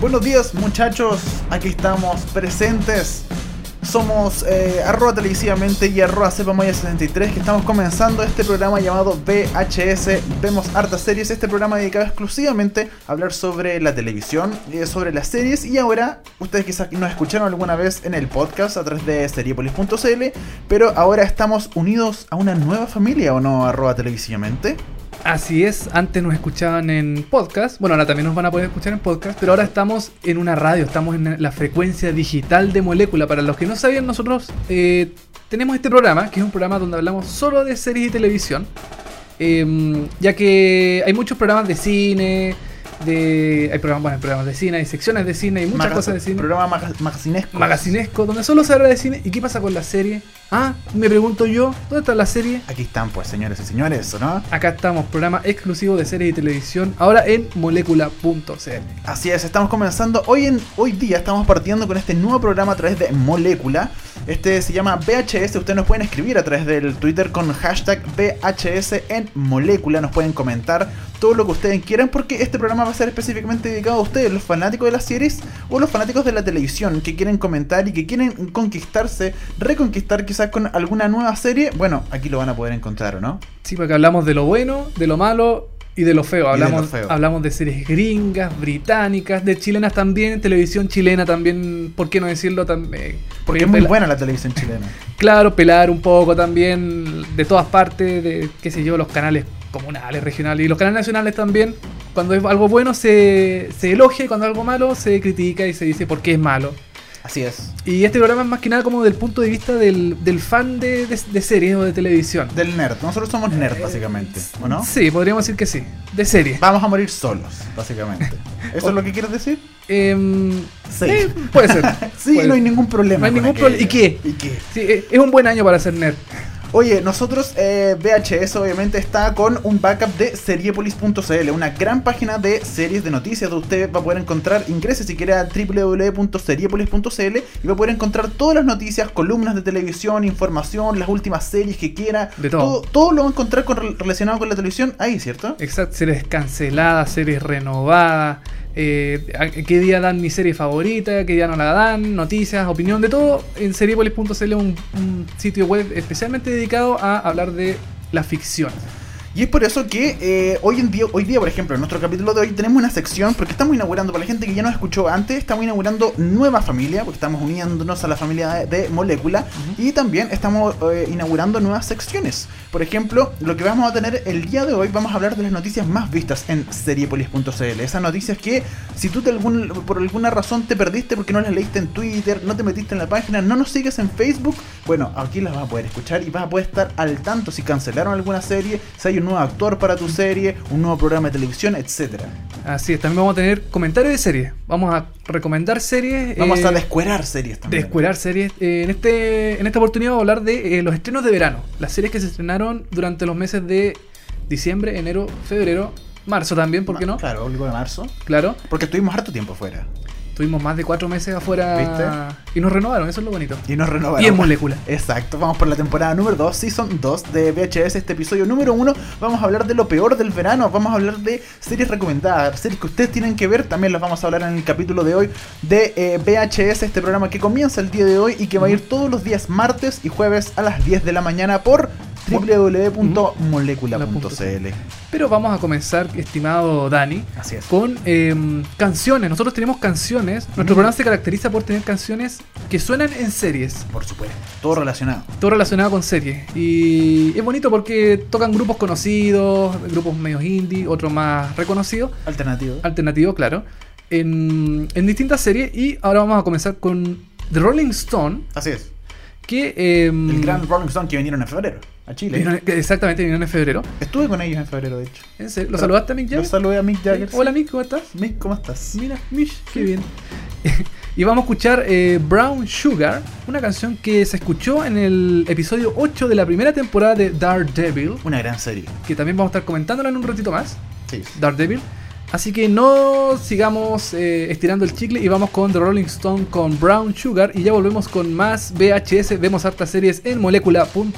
Buenos días muchachos, aquí estamos presentes. Somos eh, arroba televisivamente y arroba cepamaya63 que estamos comenzando este programa llamado VHS Vemos Hartas Series, este programa dedicado exclusivamente a hablar sobre la televisión, eh, sobre las series y ahora ustedes quizás nos escucharon alguna vez en el podcast a través de seriepolis.cl, pero ahora estamos unidos a una nueva familia o no arroba televisivamente. Así es, antes nos escuchaban en podcast, bueno, ahora también nos van a poder escuchar en podcast, pero ahora estamos en una radio, estamos en la frecuencia digital de molécula. Para los que no sabían, nosotros eh, tenemos este programa, que es un programa donde hablamos solo de series y televisión, em, ya que hay muchos programas de cine, de hay programas, bueno, hay programas de cine, hay secciones de cine, hay muchas Maga- cosas de cine. Programa maga- magacinesco. Magacinesco, donde solo se habla de cine. ¿Y qué pasa con la serie? Ah, me pregunto yo, ¿dónde está la serie? Aquí están pues señores y señores, ¿o ¿no? Acá estamos, programa exclusivo de series y televisión, ahora en molécula.cl. Así es, estamos comenzando. Hoy, en, hoy día estamos partiendo con este nuevo programa a través de Molécula. Este se llama VHS. Ustedes nos pueden escribir a través del Twitter con hashtag VHS en Molécula. Nos pueden comentar todo lo que ustedes quieran porque este programa va a ser específicamente dedicado a ustedes, los fanáticos de las series o los fanáticos de la televisión que quieren comentar y que quieren conquistarse, reconquistar quizás con alguna nueva serie. Bueno, aquí lo van a poder encontrar, ¿o no? Sí, porque hablamos de lo bueno, de lo malo y de lo feo. Y de Hablamos, lo feo. hablamos de series gringas, británicas, de chilenas también, televisión chilena también, ¿por qué no decirlo también? Porque es muy buena la televisión chilena. Claro, pelar un poco también de todas partes, de qué sé yo, los canales comunales, regionales y los canales nacionales también. Cuando es algo bueno se, se elogia y cuando es algo malo se critica y se dice por qué es malo. Así es. Y este programa es más que nada como del punto de vista del, del fan de, de, de series o de televisión. Del nerd. Nosotros somos nerd, básicamente. ¿O no? Sí, podríamos decir que sí. De series. Vamos a morir solos, básicamente. ¿Eso es lo que quieres decir? Em, Sí. eh, puede ser. Sí, Puede no hay ningún problema. No hay ningún problema. ¿Y qué? ¿Y qué? Sí, eh, es un buen año para ser nerd. Oye, nosotros, eh, VHS obviamente está con un backup de seriepolis.cl, una gran página de series de noticias donde usted va a poder encontrar, ingrese si quiere a www.seriepolis.cl y va a poder encontrar todas las noticias, columnas de televisión, información, las últimas series que quiera. De todo. Todo, lo va a encontrar con- relacionado con la televisión ahí, ¿cierto? Exacto, series canceladas, series renovadas, eh, qué día dan mi serie favorita, qué día no la dan, noticias, opinión, de todo. En seriepolis.cl, un, un sitio web especialmente dedicado a hablar de la ficción. Y es por eso que eh, hoy en día, hoy día, por ejemplo, en nuestro capítulo de hoy tenemos una sección, porque estamos inaugurando, para la gente que ya nos escuchó antes, estamos inaugurando nueva familia, porque estamos uniéndonos a la familia de, Molécula, y también estamos eh, inaugurando nuevas secciones. Por ejemplo, lo que vamos a tener el día de hoy, vamos a hablar de las noticias más vistas en seriepolis.cl. Esas noticias que, si tú algún, por alguna razón te perdiste porque no las leíste en Twitter, no te metiste en la página, no nos sigues en Facebook, bueno, aquí las vas a poder escuchar y vas a poder estar al tanto si cancelaron alguna serie, si hay un nuevo actor para tu serie, un nuevo programa de televisión, etcétera. Así es, también vamos a tener comentarios de series. Vamos a recomendar series. Vamos eh, a descuerar series también. Descuerar series. Eh, en, este, en esta oportunidad vamos a hablar de eh, los estrenos de verano. Las series que se estrenaron durante los meses de diciembre, enero, febrero, marzo también, ¿por qué no? Claro, algo de marzo. Claro. Porque estuvimos harto tiempo fuera. Tuvimos más de cuatro meses afuera ¿Viste? y nos renovaron, eso es lo bonito. Y nos renovaron. Y en molécula. Exacto, vamos por la temporada número 2, Season 2 de VHS, este episodio número 1. Vamos a hablar de lo peor del verano, vamos a hablar de series recomendadas, series que ustedes tienen que ver, también las vamos a hablar en el capítulo de hoy de eh, VHS, este programa que comienza el día de hoy y que va a ir todos los días martes y jueves a las 10 de la mañana por www.molecula.cl. Pero vamos a comenzar, estimado Dani, Así es. con em, canciones. Nosotros tenemos canciones. Nuestro Mm. programa se caracteriza por tener canciones que suenan en series. Por supuesto, todo relacionado. Todo relacionado con series. Y es bonito porque tocan grupos conocidos, grupos medios indie, otros más reconocidos, Alternativo. alternativos, claro, en, en distintas series. Y ahora vamos a comenzar con The Rolling Stone, Así es. que... em, El gran Rolling Stone que vinieron en febrero a Chile. vinieron- exactamente, vinieron en febrero. Estuve con ellos en febrero, de hecho. ¿En serio? ¿Lo saludaste a Mick Jagger? Los saludé a Mick Jagger. Hola Mick, ¿cómo estás? Mick, ¿cómo estás? Mira, Mish, qué bien. y vamos a escuchar eh, Brown Sugar, una canción que se escuchó en el episodio 8 de la primera temporada de Daredevil, Una gran serie. que también vamos a estar comentándola en un ratito más. Sí. Daredevil. Así que no sigamos eh, estirando el chicle y vamos con The Rolling Stone con Brown Sugar y ya volvemos con más VHS. Vemos hartas series en molecula.cl.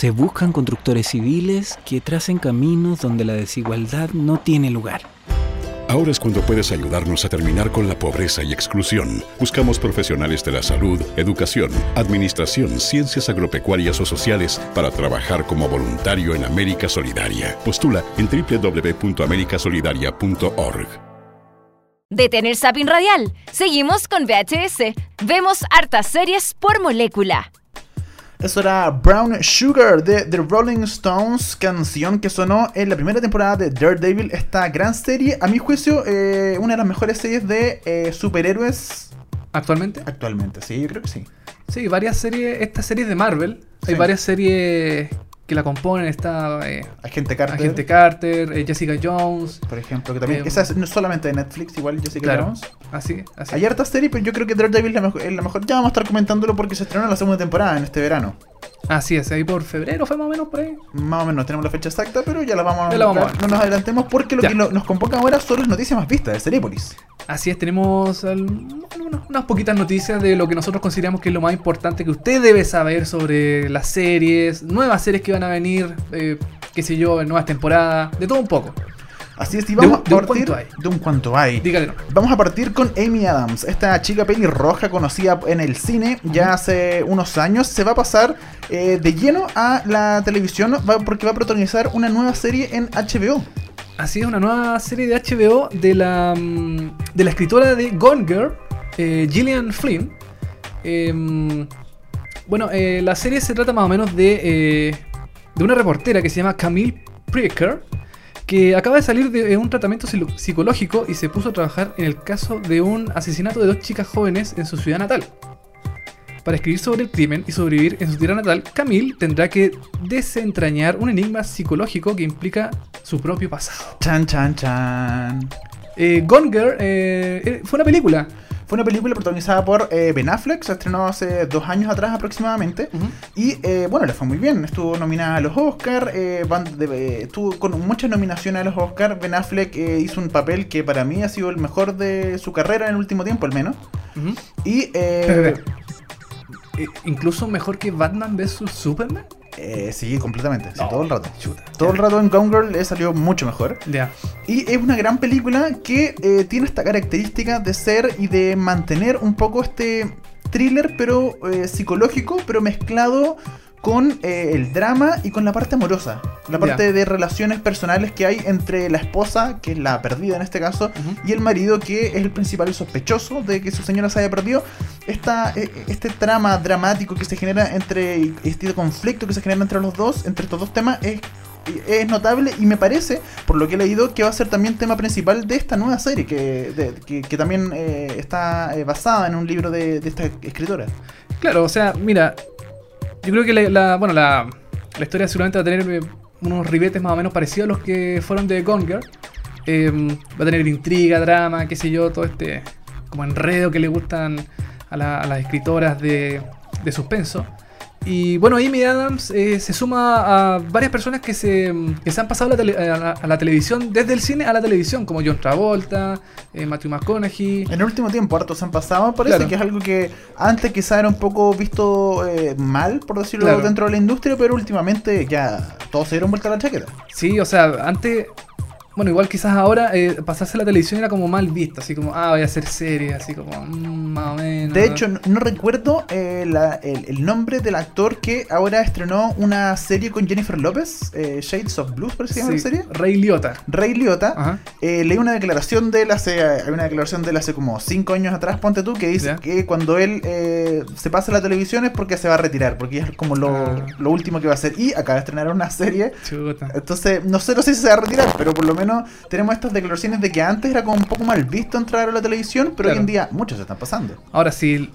Se buscan constructores civiles que tracen caminos donde la desigualdad no tiene lugar. Ahora es cuando puedes ayudarnos a terminar con la pobreza y exclusión. Buscamos profesionales de la salud, educación, administración, ciencias agropecuarias o sociales para trabajar como voluntario en América Solidaria. Postula en www.americasolidaria.org. Detén el zapping radial. Seguimos con VHS. Vemos hartas series por molécula. Eso era Brown Sugar de The Rolling Stones, canción que sonó en la primera temporada de Daredevil, esta gran serie, a mi juicio, eh, una de las mejores series de eh, superhéroes Actualmente. actualmente. Sí, yo creo que sí. Sí, varias series, estas series de Marvel. Hay varias series que la componen. Está eh, Agente Carter, Agente Carter, eh, Jessica Jones. por ejemplo, que también. Em, esa es no solamente de Netflix, igual Jessica Claro. Jones. Así, así. Hay hartas series, pero yo creo que Daredevil es la, mejor, es la mejor. Ya vamos a estar comentándolo porque se estrenó la segunda temporada en este verano. Así es, ahí por febrero fue más o menos por ahí. Más o menos tenemos la fecha exacta, pero ya la vamos a Ya la vamos a ver. No nos adelantemos porque lo Ya. que lo- nos convoca ahora son las noticias más vistas de Cerepolis. Así es, tenemos al- unas, unas poquitas noticias de lo que nosotros consideramos que es lo más importante que usted debe saber sobre las series, nuevas series que van a venir, eh, qué sé yo, nuevas temporadas, de todo un poco. Así es, y De vamos un- a partir hay. de un cuanto hay. Dígale. Vamos a partir con Amy Adams, esta chica pelirroja conocida en el cine ya hace unos años. Se va a pasar eh, de lleno a la televisión va- porque va a protagonizar una nueva serie en HBO. Así es, una nueva serie de HBO de la, mm, de la escritora de Gone Girl, eh, Gillian Flynn. Em, bueno, eh, la serie se trata más o menos de, de una reportera que se llama Camille Precker, que acaba de salir de un tratamiento psicológico y se puso a trabajar en el caso de un asesinato de dos chicas jóvenes en su ciudad natal. Para escribir sobre el crimen y sobrevivir en su tierra natal, Camille tendrá que desentrañar un enigma psicológico que implica su propio pasado. Chan, chan, chan. Eh, Gone Girl eh, eh, fue una película. Fue una película protagonizada por eh, Ben Affleck, se estrenó hace dos años atrás aproximadamente. Y eh, bueno, le fue muy bien. Estuvo nominada a los Oscars. estuvo con muchas nominaciones a los Oscars. Ben Affleck eh, hizo un papel que para mí ha sido el mejor de su carrera en el último tiempo, al menos. Y eh. Eh, incluso mejor que Batman vs Superman. Eh, sí, completamente. sí, No, todo el rato. chuta. Todo el rato en Gone Girl le salió mucho mejor. Ya. Y es una gran película que eh, tiene esta característica de ser y de mantener un poco este thriller, pero eh, psicológico, pero mezclado con eh, el drama y con la parte amorosa. La parte Ya. de relaciones personales que hay entre la esposa, que es la perdida en este caso, Ujú. y el marido, que es el principal sospechoso de que su señora se haya perdido. Esta, eh, este trama dramático que se genera entre este conflicto que se genera entre los dos, entre estos dos temas, es notable y me parece, por lo que he leído, que va a ser también tema principal de esta nueva serie, que, que, también eh, está eh, basada en un libro de, esta escritora. Claro, o sea, mira, yo creo que la, bueno, la, la historia seguramente va a tener eh, unos ribetes más o menos parecidos a los que fueron de Gone Girl. Va a tener intriga, drama, qué sé yo, todo este como enredo que le gustan a, la- a las escritoras de, de suspenso. Y bueno, Amy Adams eh, se suma a varias personas que se, que se han pasado a la, tele- a la- a la televisión, desde el cine a la televisión, como John Travolta, eh, Matthew McConaughey. En el último tiempo, hartos han pasado. Parece Claro. que es algo que antes quizá era un poco visto eh, mal, por decirlo Claro. dentro de la industria, pero últimamente ya todos se dieron vuelta a la chaqueta. Sí, o sea, antes, bueno, igual quizás ahora eh, pasarse la televisión era como mal visto, así como, ah, voy a hacer serie, así como, mm, más o menos. De hecho, no, no recuerdo eh, la- el, el nombre del actor que ahora estrenó una serie con Jennifer López, eh, Shades of Blues, parece que se llama Sí, la serie. Ray Liotta. Ray Liotta. Eh, leí una declaración de él hace, hay una declaración de él hace como 5 años atrás, ponte tú, que dice que cuando él eh, se pasa a la televisión es porque se va a retirar, porque es como lo, Ah. lo último que va a hacer. Y acaba de estrenar una serie. Chuta. Entonces, no sé no sé si se va a retirar, pero por lo menos tenemos estas declaraciones de que antes era como un poco mal visto entrar a la televisión, pero hoy en día muchos se están pasando. Ahora, si,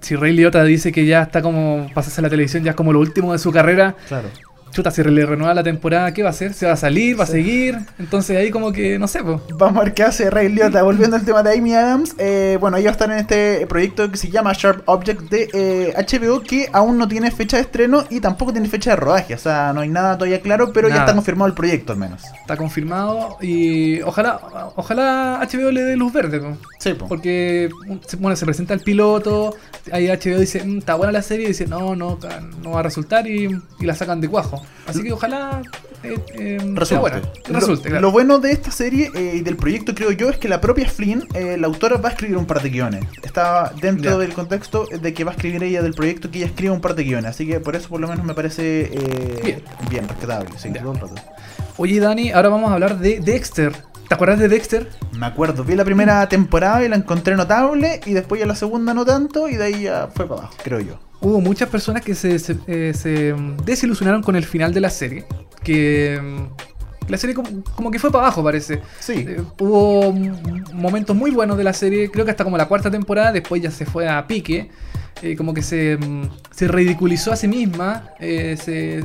si Ray Liotta dice que ya está como pasarse a la televisión, ya es como lo último de su carrera, Claro. Chuta, si le renueva la temporada, ¿qué va a hacer? ¿Se va a salir? ¿Va a seguir? Entonces ahí como que, no sé, pues. Vamos a ver qué hace Ray Liotta. Volviendo al tema de Amy Adams, eh, bueno, a estar en este proyecto que se llama Sharp Object de eh, HBO, que aún no tiene fecha de estreno y tampoco tiene fecha de rodaje. O sea, no hay nada todavía claro, pero ya está confirmado el proyecto al menos. Está confirmado y ojalá ojalá HBO le dé luz verde, po. Sí, po. Porque se- bueno, se presenta el piloto, ahí HBO dice, "Mm, está buena la serie, y dice, no, no, no va a resultar y, y la sacan de cuajo. Así que ojalá eh, eh, Resulte. lo, claro. lo bueno de esta serie eh, y del proyecto, creo yo, es que la propia Flynn, eh, la autora, va a escribir un par de guiones. Está dentro del contexto de que va a escribir ella del proyecto que ella escriba un par de guiones. Así que por eso, por lo menos, me parece Bien. bien. Sí. Oye, Dani, ahora vamos a hablar de Dexter. ¿Te acuerdas de Dexter? Me acuerdo, vi la primera temporada y la encontré notable, y después ya la segunda no tanto, y de ahí ya fue para abajo, creo yo. Hubo muchas personas que se, se, eh, se, mm, desilusionaron con el final de la serie. Que mm, la serie como, como que fue para abajo, parece. Sí. Eh, hubo mm, momentos muy buenos de la serie, creo que hasta como la cuarta temporada, después ya se fue a pique. eh, como que se, se ridiculizó a sí misma, eh, se,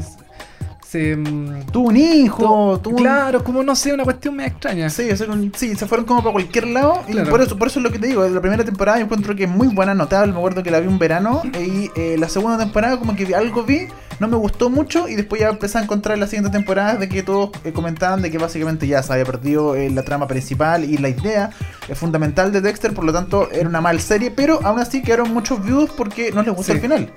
se. mm, Tuvo un hijo, tuvo un- Claro, como no sé, una cuestión media extraña. Sí, o sea, con- sí, se fueron como para cualquier lado. Y por eso, por eso es lo que te digo. La primera temporada yo encuentro que es muy buena, notable. Me acuerdo que la vi un verano. Y eh, la segunda temporada, como que algo vi, no me gustó mucho. Y después ya empecé a encontrar la siguiente temporada de que todos eh, comentaban de que básicamente ya se había perdido eh, la trama principal y la idea fundamental de Dexter. Por lo tanto, era una mal serie. Pero aún así quedaron muchos views porque no les gustó Sí. el final.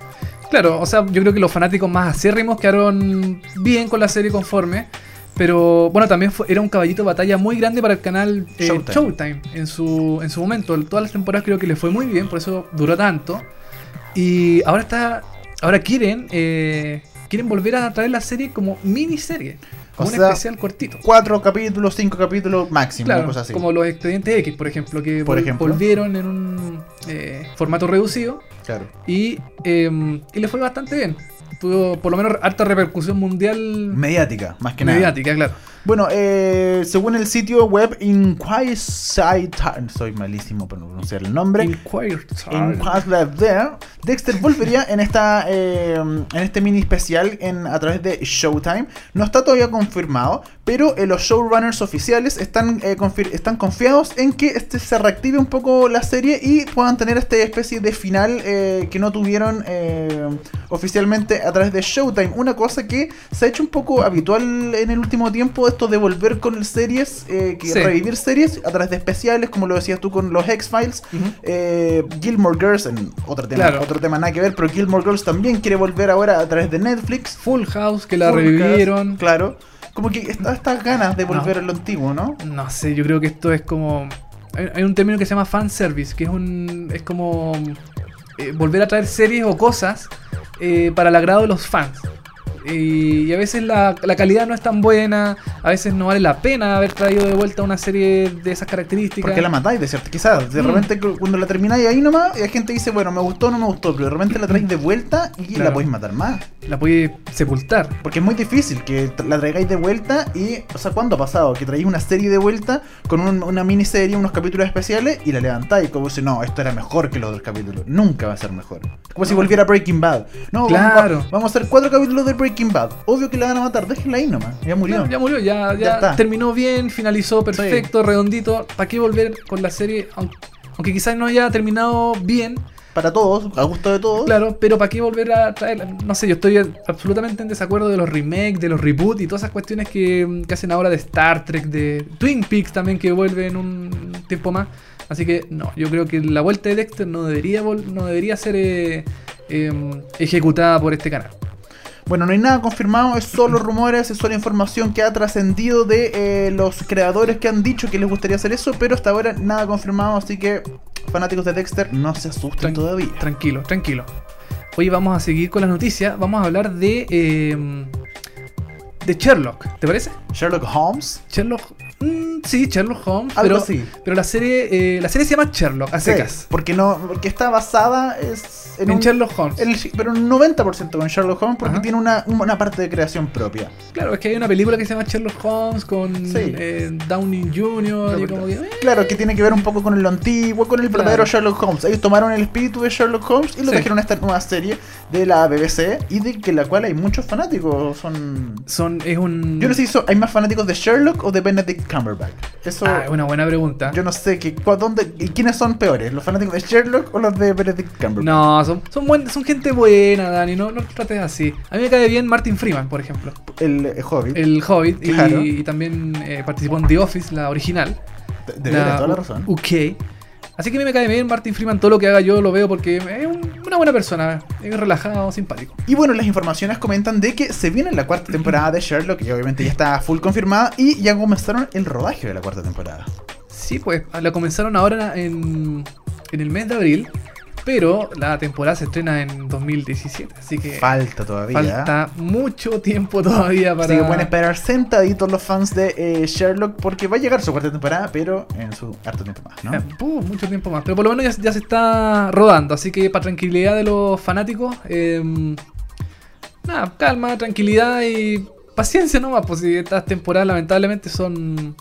Claro, o sea, yo creo que los fanáticos más acérrimos quedaron bien con la serie conforme. Pero bueno, también fue- era un caballito de batalla muy grande para el canal eh, Showtime. Showtime, en, su, en su momento. Todas las temporadas creo que le fue muy bien, por eso duró tanto. Y ahora está. Ahora quieren. eh, quieren volver a traer la serie como miniserie. Como O un especial cortito. Cuatro capítulos, cinco capítulos máximo, Claro, una cosa así. como los expedientes X, por ejemplo, que Por vol- ejemplo. volvieron en un eh, formato reducido. Claro. Y, eh, y le fue bastante bien. Tuvo por lo menos harta repercusión mundial Mediática, más que nada. mediática, claro. Bueno, eh, según el sitio web Inquisitor, soy malísimo para pronunciar el nombre. There, Dexter volvería en esta eh, en este mini especial en, a través de Showtime. No está todavía confirmado, pero eh, los showrunners oficiales están, eh, están confiados en que este se reactive un poco la serie y puedan tener esta especie de final eh, que no tuvieron eh, oficialmente a través de Showtime. Una cosa que se ha hecho un poco habitual en el último tiempo, esto de volver con series, que Sí. revivir series a través de especiales, como lo decías tú con los X-Files. Eh, Gilmore Girls, en otro tema, Claro. otro tema nada que ver, pero Gilmore Girls también quiere volver ahora a través de Netflix. Full House, que la Full revivieron. Claro. Como que está estas ganas de volver No. a lo antiguo, ¿no? No sé, yo creo que esto es como. Hay, hay un término que se llama fanservice, que es un. es como. eh, volver a traer series o cosas eh, para el agrado de los fans. Y, y a veces la, la calidad no es tan buena, a veces no vale la pena haber traído de vuelta una serie de esas características. Porque la matáis, de cierto. Quizás, de Mm. repente cu- cuando la termináis ahí nomás, y la gente dice, bueno, me gustó o no me gustó, pero de repente la traéis de vuelta y Claro. la podéis matar más. La puede sepultar. Porque es muy difícil que la traigáis de vuelta y, o sea, ¿cuándo ha pasado? Que traéis una serie de vuelta con un- una miniserie, unos capítulos especiales y la levantáis como si no, esto era mejor que los otros capítulos. Nunca va a ser mejor. Como si volviera Breaking Bad. No, vamos- Claro. vamos, a hacer cuatro capítulos de Breaking Bad. Obvio que la van a matar, déjenla ahí nomás. Ya murió. Ya murió, ya, Ya ya, está. terminó bien, finalizó perfecto, redondito. ¿Para qué volver con la serie? Aunque, quizás no haya terminado bien, Para todos, a gusto de todos. claro, pero ¿para qué volver a traer? No sé, yo estoy absolutamente en desacuerdo de los remakes, de los reboots y todas esas cuestiones que, que hacen ahora de Star Trek, de Twin Peaks también que vuelve en un tiempo más. Así que no, yo creo que la vuelta de Dexter no debería, no debería ser eh, eh, ejecutada por este canal. Bueno, no hay nada confirmado, es solo rumores, es solo información que ha trascendido de eh, los creadores que han dicho que les gustaría hacer eso, pero hasta ahora nada confirmado, así que fanáticos de Dexter no se asusten Tran- todavía. Tranquilo, tranquilo. Hoy vamos a seguir con las noticias. Vamos a hablar de. eh, de Sherlock, ¿te parece? Sherlock Holmes. Sherlock. mm, sí, Sherlock Holmes. Algo pero, así. pero la serie. eh, la serie se llama Sherlock, a Sí, secas. porque no, porque está basada es En, un- Sherlock Holmes. en el- pero un 90% con Sherlock Holmes porque Ajá. tiene una, una parte de creación propia. Claro, es que hay una película que se llama Sherlock Holmes con Sí. eh, Downey Jr. y como que. eh, Claro, que tiene que ver un poco con lo antiguo, con el Claro. verdadero Sherlock Holmes. Ellos tomaron el espíritu de Sherlock Holmes y lo Sí. trajeron a esta nueva serie de la BBC y de que la cual hay muchos fanáticos. Son son, es un. Yo no sé si hay más fanáticos de Sherlock o de Benedict Cumberbatch. Eso Ah, es una buena pregunta. yo no sé que, dónde, y quiénes son peores, los fanáticos de Sherlock o los de Benedict Cumberbatch. No, son, son, buen- son gente buena, Dani. No, no trates así. A mí me cae bien Martin Freeman, por ejemplo. El, eh, Hobbit. El Hobbit. y- Claro. Y, también eh, participó en The Office, la original. de, de toda la razón. UK. Así que a mí me cae bien Martin Freeman. Todo lo que haga yo lo veo porque es un- una buena persona. Es relajado, simpático. Y bueno, las informaciones comentan de que se viene la cuarta temporada de Sherlock, y obviamente ya está full confirmada, y ya comenzaron el rodaje de la cuarta temporada. Sí, pues la comenzaron ahora en, en el mes de abril. Pero la temporada se estrena en 2017. Así que Falta todavía. falta mucho tiempo todavía para. Así que pueden esperar sentaditos los fans de eh, Sherlock porque va a llegar su cuarta temporada, pero en su harto tiempo más, ¿no? Eh, puh, mucho tiempo más. Pero por lo menos ya, ya se está rodando. Así que para tranquilidad de los fanáticos, eh, nada, calma, tranquilidad y paciencia nomás. Pues si estas temporadas lamentablemente son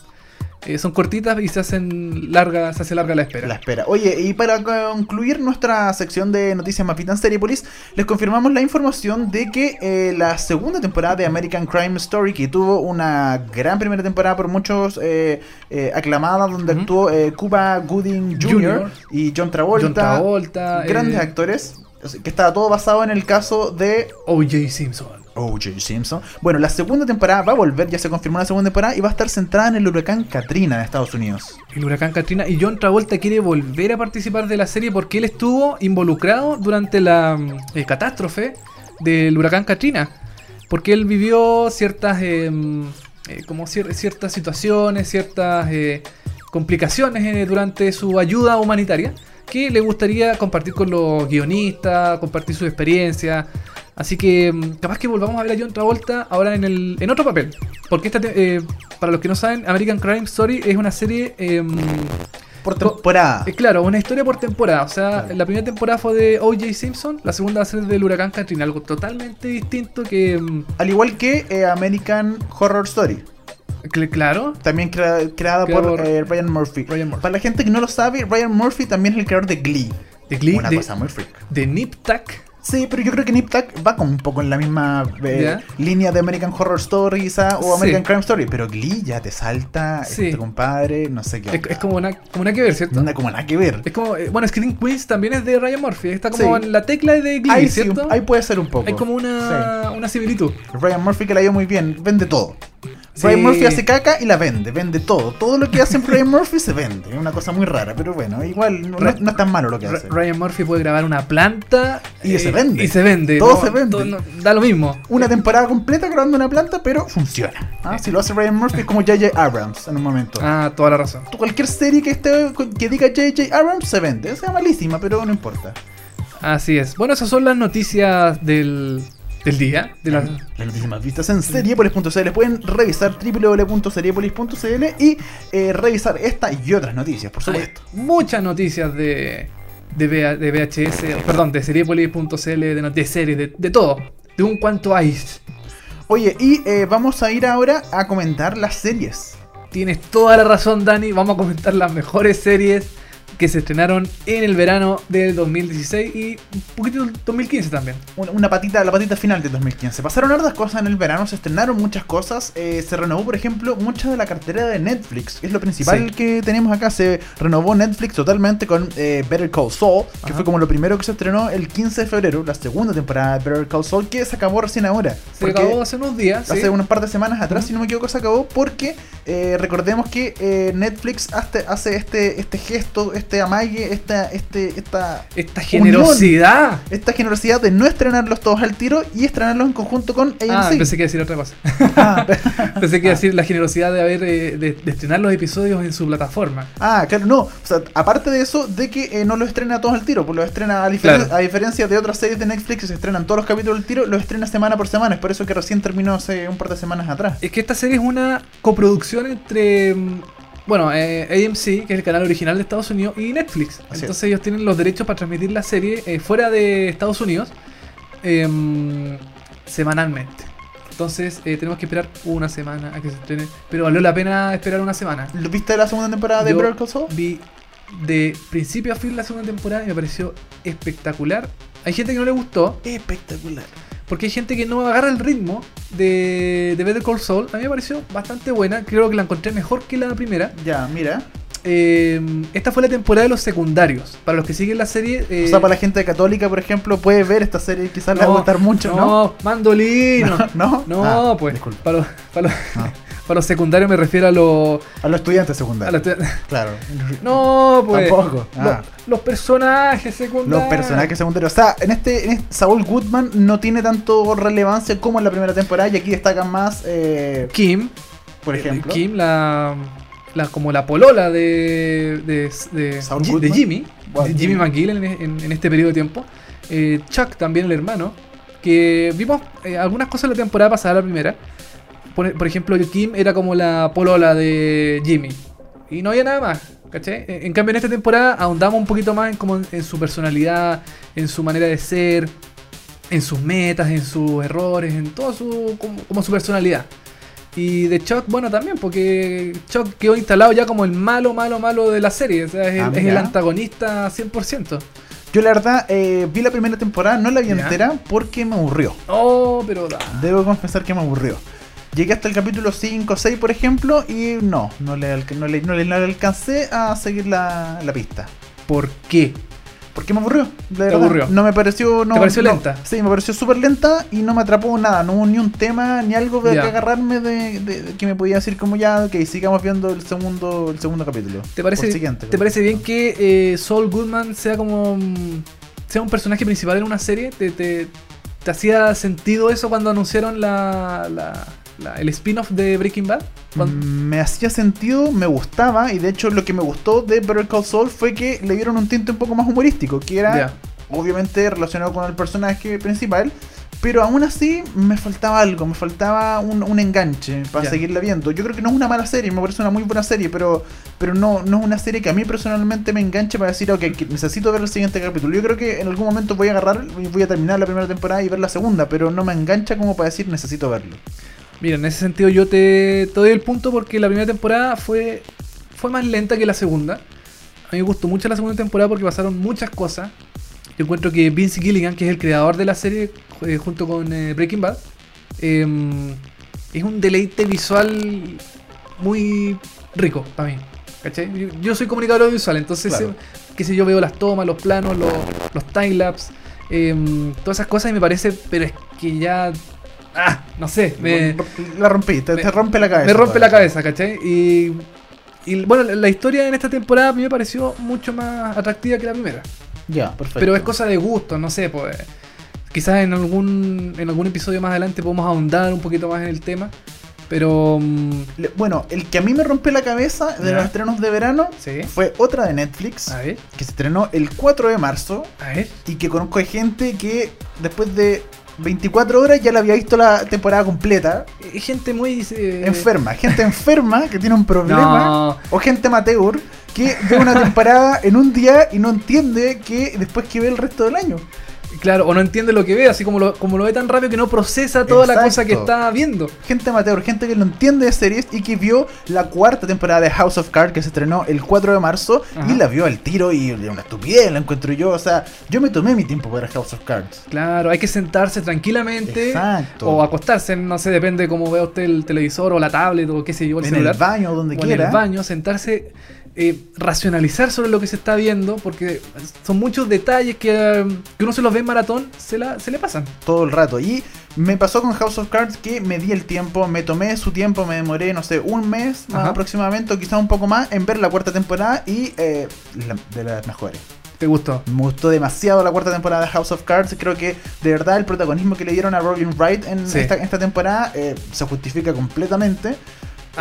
eh, son cortitas y se hacen larga, se hace larga la espera. La espera. Oye, y para concluir nuestra sección de noticias Mapitan Seriepolis, les confirmamos la información de que eh, la segunda temporada de American Crime Story, que tuvo una gran primera temporada por muchos eh, eh, aclamada, donde actuó Cuba Gooding Jr. Jr. y John Travolta, John Travolta, grandes actores, que estaba todo basado en el caso de O.J. Simpson. O.J. Simpson. Bueno, la segunda temporada va a volver, ya se confirmó la segunda temporada, y va a estar centrada en el huracán Katrina en Estados Unidos. El huracán Katrina y John Travolta quiere volver a participar de la serie porque él estuvo involucrado durante la eh, catástrofe del huracán Katrina. Porque él vivió ciertas eh, eh, como cier- ciertas situaciones, ciertas complicaciones durante su ayuda humanitaria que le gustaría compartir con los guionistas, compartir su experiencia. Así que mm, capaz que volvamos a ver a John Travolta ahora en el en otro papel. Porque esta eh, para los que no saben, American Crime Story es una serie em, Por temporada. eh, claro, una historia por temporada. O sea, Claro. la primera temporada fue de O.J. Simpson, la segunda va a ser del huracán Katrina, algo totalmente distinto que. mm, Al igual que eh, American Horror Story. Cl- claro. También crea- creada por eh, Ryan Murphy. Ryan Murphy. Para la gente que no lo sabe, Ryan Murphy también es el creador de Glee. De Glee, Una de, cosa muy freak. de Nip Tuck. Sí, pero yo creo que Nip Tuck va como un poco en la misma eh, línea de American Horror Story quizá, o Sí. American Crime Story. Pero Glee ya te salta, Sí. este compadre, no sé qué. Es, es como una, como una que ver, ¿cierto? Nada como nada que ver. Es como. eh, bueno, Screen Queens también es de Ryan Murphy. Está como Sí. en la tecla de Glee, Ahí, ¿cierto? ahí puede ser un poco. Hay como una, una similitud. Ryan Murphy que la dio muy bien, vende todo. Sí. Ryan Murphy hace caca y la vende, vende todo. Todo lo que hace Ryan Murphy se vende. Es una cosa muy rara, pero bueno, igual no, es tan malo lo que hace. Ryan Murphy puede grabar una planta Y se vende. Y se vende. Todo ¿no? se vende. Todo- no- da lo mismo. Una temporada completa grabando una planta, pero funciona. ¿ah? Si lo hace Ryan Murphy es como J.J. Abrams en un momento. Ah, toda la razón. Cualquier serie que esté que diga J.J. Abrams se vende. Sea malísima, pero no importa. Así es. Bueno, esas son las noticias del, del día. De la, Las noticias más vistas en seriepolis.cl. Pueden revisar www.seriepolis.cl y eh, revisar esta y otras noticias, por supuesto. Hay muchas noticias de, de, de VHS, perdón, de seriepolis.cl, de, de series, de, de todo. De un cuanto hay. Oye, y eh, vamos a ir ahora a comentar las series. Tienes toda la razón, Dani. Vamos a comentar las mejores series que se estrenaron en el verano del 2016 y un poquito del 2015 también. Una, una patita, la patita final de 2015. Pasaron hartas cosas en el verano, se estrenaron muchas cosas. eh, se renovó, por ejemplo, mucha de la cartera de Netflix. que Es lo principal Sí. que tenemos acá. Se renovó Netflix totalmente con eh, Better Call Saul, que Ajá. fue como lo primero que se estrenó el 15 de febrero, la segunda temporada de Better Call Saul, que se acabó recién ahora. Se acabó hace unos días. Hace ¿sí? unos par de semanas atrás, Ujú. si no me equivoco, se acabó porque eh, recordemos que eh, Netflix hace, hace este, este gesto, este amague, esta, este, esta, Esta generosidad. esta generosidad de no estrenarlos todos al tiro y estrenarlos en conjunto con Ah, AMC. pensé que iba a decir otra cosa. Ah, pensé que iba a decir la generosidad de haber eh, de, de estrenar los episodios en su plataforma. Ah, claro, no. O sea, aparte de eso, de que eh, no los estrena todos al tiro, pues los estrena a, diferen- Claro. a diferencia de otras series de Netflix que se estrenan todos los capítulos al tiro, los estrena semana por semana. Es por eso que recién terminó hace un par de semanas atrás. Es que esta serie es una coproducción entre. Bueno, eh, AMC, que es el canal original de Estados Unidos, y Netflix. Así Entonces ellos tienen los derechos para transmitir la serie eh, fuera de Estados Unidos em, semanalmente. Entonces eh, tenemos que esperar una semana a que se estrene. Pero valió la pena esperar una semana. ¿Lo ¿Viste la segunda temporada de Better Call Saul? Vi de principio a fin la segunda temporada y me pareció espectacular. Hay gente que no le gustó, Espectacular. Porque hay gente que no agarra el ritmo de, de Better Call Saul. A mí me pareció bastante buena, creo que la encontré mejor que la primera. Ya, mira. Eh, esta fue la temporada de los secundarios. Para los que siguen la serie... eh, o sea, para la gente católica, por ejemplo, puede ver esta serie y quizás le va a no, gustar mucho, ¿no? No, mandolino. ¿No? No, Ah, pues. disculpa. Para los, para, los, Ah. para los secundarios me refiero a los... A los estudiantes a secundarios. Claro. no, pues. Tampoco. Los, Ah. los personajes secundarios. Los personajes secundarios. O sea, en este, en este- Saul Goodman no tiene tanto relevancia como en la primera temporada y aquí destacan más, eh, Kim, por ejemplo. Kim, la, la como la polola de, de, de, Saul de Jimmy, Wow, Jimmy. McGill en, en- en este periodo de tiempo. Eh, Chuck también el hermano, que vimos eh, algunas cosas en la temporada pasada, la primera. Por, por ejemplo, Kim era como la polola de Jimmy. Y no había nada más. ¿cachai? En, cambio, en esta temporada ahondamos un poquito más en, como en, en su personalidad, en su manera de ser, en sus metas, en sus errores, en todo su, como, como su personalidad. Y de Chuck, bueno, también, porque Chuck quedó instalado ya como el malo, malo, malo de la serie. O sea, es, Ah, el, es el antagonista 100%. Yo la verdad eh, vi la primera temporada, no la vi Ya. entera porque me aburrió. Oh, pero da. Debo confesar que me aburrió. Llegué hasta el capítulo 5 o 6, por ejemplo, y no, no le, no le, no le- no le alcancé a seguir la, la pista. ¿Por qué? Porque me aburrió. de verdad. aburrió? No me pareció. No, ¿Te pareció lenta? Sí, me pareció súper lenta y no me atrapó nada. No hubo ni un tema ni algo de que agarrarme de, de- de que me podía decir como ya, ok, sigamos viendo el segundo, el segundo capítulo. ¿Te parece, siguiente, ¿te parece bien que eh, Saul Goodman sea como. mm, sea un personaje principal en una serie? ¿Te, te, te hacía sentido eso cuando anunciaron la, la- la- el spin-off de Breaking Bad? Mm, Me hacía sentido, me gustaba, y de hecho lo que me gustó de Better Call Saul fue que le dieron un tinte un poco más humorístico, que era obviamente relacionado con el personaje principal, pero aún así me faltaba algo, me faltaba un, un enganche para Ya. seguirla viendo. Yo creo que no es una mala serie, me parece una muy buena serie, pero, pero no, no es una serie que a mí personalmente me enganche para decir, ok, necesito ver el siguiente capítulo. Yo creo que en algún momento voy a agarrar y voy a terminar la primera temporada y ver la segunda, pero no me engancha como para decir necesito verlo. Mira, en ese sentido yo te, te doy el punto porque la primera temporada fue, fue más lenta que la segunda. A mí me gustó mucho la segunda temporada porque pasaron muchas cosas. Yo encuentro que Vince Gilligan, que es el creador de la serie, eh, junto con eh, Breaking Bad, em, es un deleite visual muy rico para mí. ¿cachai? Yo, yo soy comunicador audiovisual, entonces, Claro. qué sé yo, veo las tomas, los planos, los, los timelapse, em, todas esas cosas y me parece, pero es que ya... Ah, no sé, me, La rompí, te, me- te rompe la cabeza. me rompe la cabeza, ¿cachai? Y, y bueno, la, historia en esta temporada a mí me pareció mucho más atractiva que la primera. Ya, perfecto. Pero es cosa de gusto, no sé, pues. Quizás en algún, en algún episodio más adelante podemos ahondar un poquito más en el tema. Pero. mm, Bueno, el que a mí me rompió la cabeza de los estrenos de verano Sí. fue otra de Netflix A ver, que se estrenó el 4 de marzo a ver. y que conozco gente que después de 24 horas ya la había visto la temporada completa. Eh, Gente muy. eh, Enferma, gente enferma que tiene un problema No. o gente amateur que ve una temporada en un día y no entiende que después que ve el resto del año. Claro, o no entiende lo que ve, así como lo, como lo ve tan rápido que no procesa toda la cosa que está viendo. Gente amateur, gente que no entiende de series y que vio la cuarta temporada de House of Cards que se estrenó el 4 de marzo Ajá. y la vio al tiro y una estupidez, la encuentro yo. O sea, yo me tomé mi tiempo para House of Cards. Claro, hay que sentarse tranquilamente. Exacto. O acostarse, no sé, depende de cómo vea usted el televisor o la tablet o qué sé yo, el en celular. el baño, donde o en quiera. el baño, sentarse, eh, racionalizar sobre lo que se está viendo, porque son muchos detalles que, eh, que uno se los ve en maratón, se, la, se le pasan. todo el rato. Y me pasó con House of Cards que me di el tiempo, me tomé su tiempo, me demoré, no sé, un mes más aproximadamente, o quizá un poco más, en ver la cuarta temporada y eh, la- de las mejores. ¿Te gustó? Me gustó demasiado la cuarta temporada de House of Cards. Creo que de verdad el protagonismo que le dieron a Robin Wright en Sí. esta, esta temporada eh, se justifica completamente.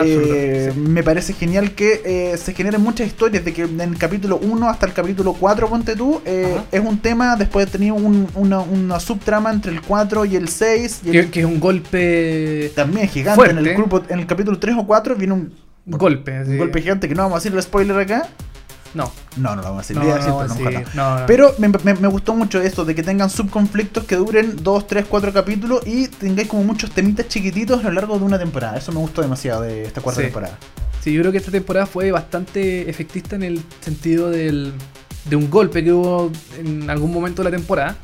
Eh, sí. Me parece genial que eh, se generen muchas historias de que en el capítulo 1 hasta el capítulo 4, ponte tú, eh, es un tema, después de tener un- una, una subtrama entre el 4 y el 6. Y el- Que, es un golpe. también gigante. En el, grupo, en el capítulo 3 o 4 viene un, Golpe. un golpe gigante que no vamos a decir el spoiler acá. No, No, no lo vamos a decir. no, no, decir, no, pero sí. Pero me, me- me gustó mucho esto, de que tengan subconflictos que duren 2, 3, 4 capítulos y tengáis como muchos temitas chiquititos a lo largo de una temporada. Eso me gustó demasiado de esta cuarta Sí. temporada. Sí, yo creo que esta temporada fue bastante efectista en el sentido del, de un golpe que hubo en algún momento de la temporada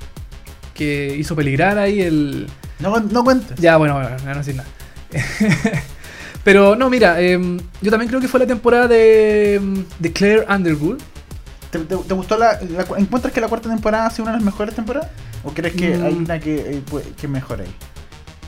que hizo peligrar ahí el, No, no cuentes. Ya, bueno, bueno, no, no nada. Pero no, mira, em, yo también creo que fue la temporada de, em, de Claire Underwood. ¿Te, te- te gustó la, la cu- ¿Encuentras que la cuarta temporada ha sido una de las mejores temporadas? ¿O crees que Mm. hay una que, eh, puede- que mejora ahí?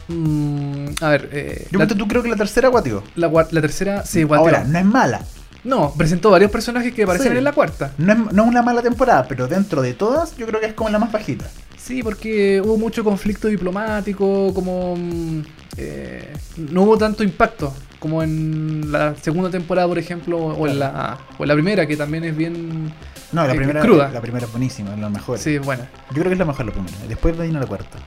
Mm, a ver, eh, Yo la, tú creo que la tercera, guatió. la la tercera se guateó. Ahora, no es mala. No, presentó varios personajes que aparecen Sí. en la cuarta. No es, no es una mala temporada, pero dentro de todas, yo creo que es como la más bajita. Sí, porque hubo mucho conflicto diplomático, como mm, eh, no hubo tanto impacto como en la segunda temporada, por ejemplo, o en la, o en la primera, que también es bien... No, la Eh, primera, cruda. la primera es buenísima, es la mejor. Sí, buena. Yo creo que es la mejor la primera. Después viene la cuarta.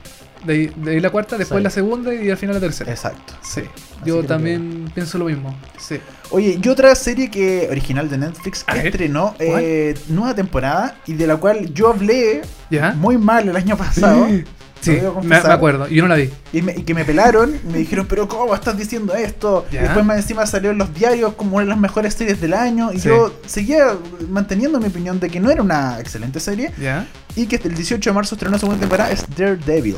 De ahí, de ahí la cuarta, después Sí. la segunda y al final la tercera. Exacto. Sí, Así yo también pienso lo mismo. Sí. Oye, y otra serie que original de Netflix que estrenó eh, nueva temporada y de la cual yo hablé ¿Ya? muy mal el año pasado, Sí, me, me acuerdo. Yo no la vi. Y, me- y que me pelaron y me dijeron, pero ¿cómo estás diciendo esto? Y después más encima salió en los diarios como una de las mejores series del año. Y Sí. yo seguía manteniendo mi opinión de que no era una excelente serie. Y que el 18 de marzo estrenó segunda temporada es Daredevil.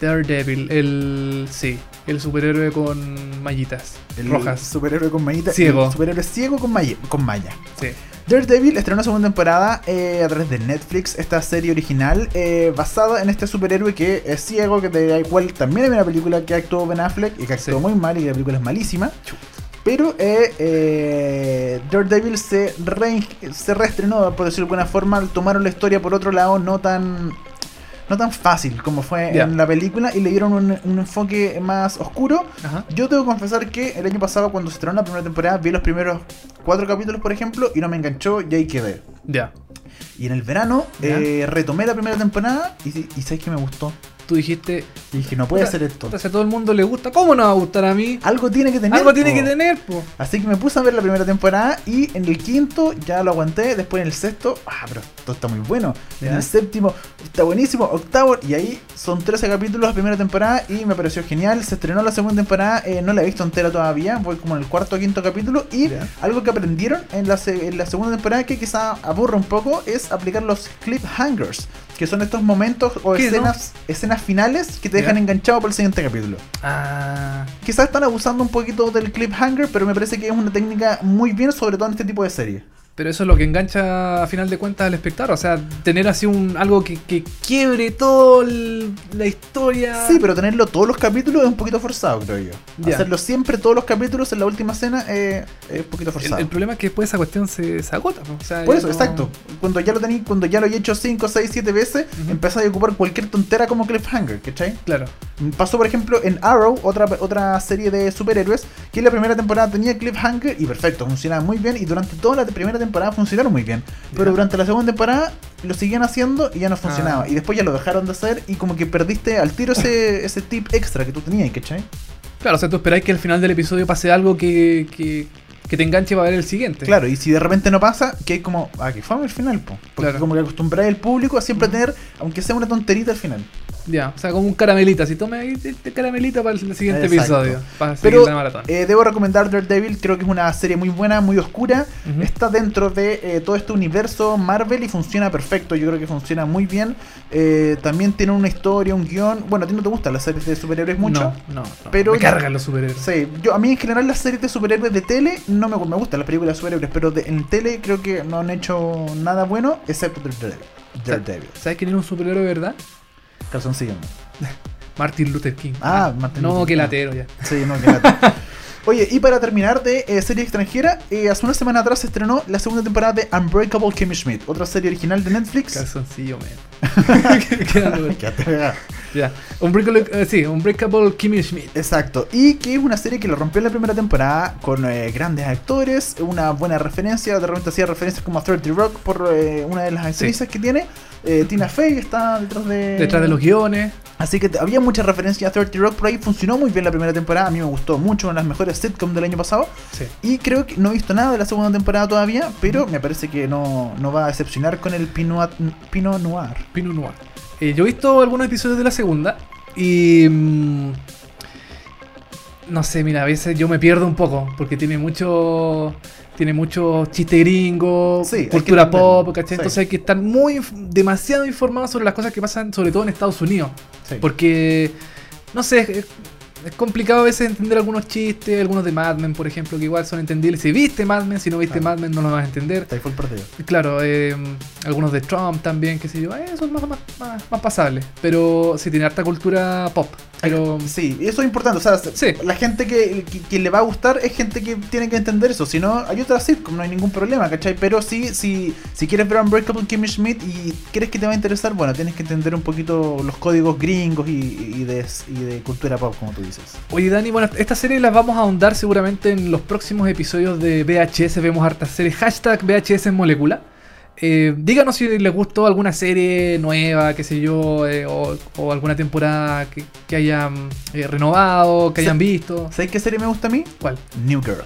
Daredevil, el. Sí, el superhéroe con mallitas El rojas. superhéroe con mallita. Ciego. el superhéroe ciego con malla. Con malla. Sí. Daredevil estrenó segunda temporada eh, a través de Netflix, esta serie original eh, basada en este superhéroe que es ciego, que de igual también hay una película que actuó Ben Affleck y que actuó Sí. muy mal y la película es malísima. Pero eh, eh, Daredevil se, re- se reestrenó, por decirlo de alguna forma, tomaron la historia por otro lado no tan no tan fácil como fue en la película y le dieron un, un enfoque más oscuro. Ajá. Yo tengo que confesar que el año pasado cuando se estrenó la primera temporada vi los primeros cuatro capítulos, por ejemplo, y no me enganchó y ahí quedé. Ya. Y en el verano eh, retomé la primera temporada y, y ¿sabes que me gustó? Tú dijiste. Y dije, no puede ser esto. si a todo el mundo le gusta, ¿cómo no va a gustar a mí? Algo tiene que tener. Algo tiene que tener, po. Así que me puse a ver la primera temporada y en el quinto ya lo aguanté, después en el sexto, ah, pero esto está muy bueno. En el séptimo está buenísimo, octavo y ahí son 13 capítulos la primera temporada y me pareció genial. Se estrenó la segunda temporada, eh, no la he visto entera todavía, voy como en el cuarto o quinto capítulo y Ya. algo que aprendieron en la, en la segunda temporada que quizá aburre un poco es aplicar los cliffhangers, que son estos momentos o ¿Qué, no? escenas, escenas finales que te dejan enganchado por el siguiente capítulo. Ah. Quizás están abusando un poquito del cliffhanger, pero me parece que es una técnica muy bien, sobre todo en este tipo de series. Pero eso es lo que engancha a final de cuentas al espectador. O sea, tener así un algo que, que quiebre toda la historia. Sí, pero tenerlo todos los capítulos es un poquito forzado, creo yo. Hacerlo siempre todos los capítulos en la última escena eh, es un poquito forzado. el problema es que después esa cuestión se, se agota. po. O sea, Por eso, no- exacto. Cuando ya lo tení, cuando ya lo he hecho 5, 6, 7 veces, Ujú. empezás a ocupar cualquier tontera como cliffhanger, ¿cachai? Claro. Pasó, por ejemplo, en Arrow, otra, otra serie de superhéroes, que en la primera temporada tenía cliffhanger y perfecto, funcionaba muy bien y durante toda la primera temporada funcionaron muy bien. Pero durante la segunda temporada lo seguían haciendo y ya no funcionaba. Ah. Y después ya lo dejaron de hacer y como que perdiste al tiro ese, ese tip extra que tú tenías, ¿cachai? Claro, o sea, tú esperáis que al final del episodio pase algo que, que, que te enganche para ver el siguiente. Claro, y si de repente no pasa, que hay como, ah, que fue al final, po. Porque Claro. como que acostumbráis al público a siempre tener, aunque sea una tonterita al final. Ya, o sea, como un caramelita. Así tome ahí este caramelita para el siguiente Exacto. episodio. Para seguir Pero la maratón. eh, debo recomendar Daredevil, creo que es una serie muy buena, muy oscura. Está dentro de eh, todo este universo Marvel y funciona perfecto. Yo creo que funciona muy bien. Eh, también tiene una historia, un guion. Bueno, a ti no te gustan las series de superhéroes mucho. No, no, no. pero- me cargan los superhéroes. Sí, yo, a mí en general las series de superhéroes de tele no me, me gustan las películas de superhéroes, pero de- en tele creo que no han hecho nada bueno excepto Daredevil. Daredevil. ¿Sabes quién era un superhéroe verdad? Calzoncillo. Martin Luther King. Ah, Martin No, Luther que King. latero ya. Sí, no, que lata. Oye, y para terminar de eh, serie extranjera, eh, hace una semana atrás se estrenó la segunda temporada de Unbreakable Kimmy Schmidt, otra serie original de Netflix. Calzoncillo, man. Quédate ya. Unbreakable, eh, sí, Unbreakable Kimmy Schmidt. Exacto, y que es una serie que lo rompió en la primera temporada con eh, grandes actores, una buena referencia, de repente hacía referencias como a 30 Rock por eh, una de las actrices que tiene. Eh, Tina Fey está detrás de... Detrás de los guiones. Así que había mucha referencia a 30 Rock por ahí, funcionó muy bien la primera temporada, a mí me gustó mucho, una de las mejores sitcoms del año pasado. Sí. Y creo que no he visto nada de la segunda temporada todavía, pero me parece que no, no va a decepcionar con el Pinot, Pinot Noir. Pinot Noir. Eh, yo he visto algunos episodios de la segunda y. mm, no sé, mira, a veces yo me pierdo un poco porque tiene mucho. Tiene mucho chiste gringo, Sí, cultura pop, ¿cachai? Sí. Entonces hay que estar muy. demasiado informado sobre las cosas que pasan, sobre todo en Estados Unidos. Sí. Porque. No sé, es, es complicado a veces entender algunos chistes, algunos de Mad Men, por ejemplo, que igual son entendibles. Si viste Mad Men, si no viste. Mad Men, no lo vas a entender. Está ahí full partido. Claro, eh, algunos de Trump también, que sé yo, eh, son más, más, más, más pasables. Pero sí tiene harta cultura pop. Pero Sí, eso es importante. O sea, Sí. la gente que, que, que le va a gustar es gente que tiene que entender eso. Si no, hay otras sitcom, no hay ningún problema, ¿cachai? Pero sí, si, si quieres ver Unbreakable Kimmy Schmidt y crees que te va a interesar, bueno, tienes que entender un poquito los códigos gringos y, y de, y de cultura pop, como tú dices. Oye, Dani, bueno, esta serie las vamos a ahondar seguramente en los próximos episodios de VHS. Vemos hartas series. Hashtag VHS en molécula. Eh, díganos si les gustó alguna serie nueva, qué sé yo, eh, o, o alguna temporada que, que hayan eh, renovado, que hayan visto. ¿Sabes qué serie me gusta a mí? ¿Cuál? New Girl.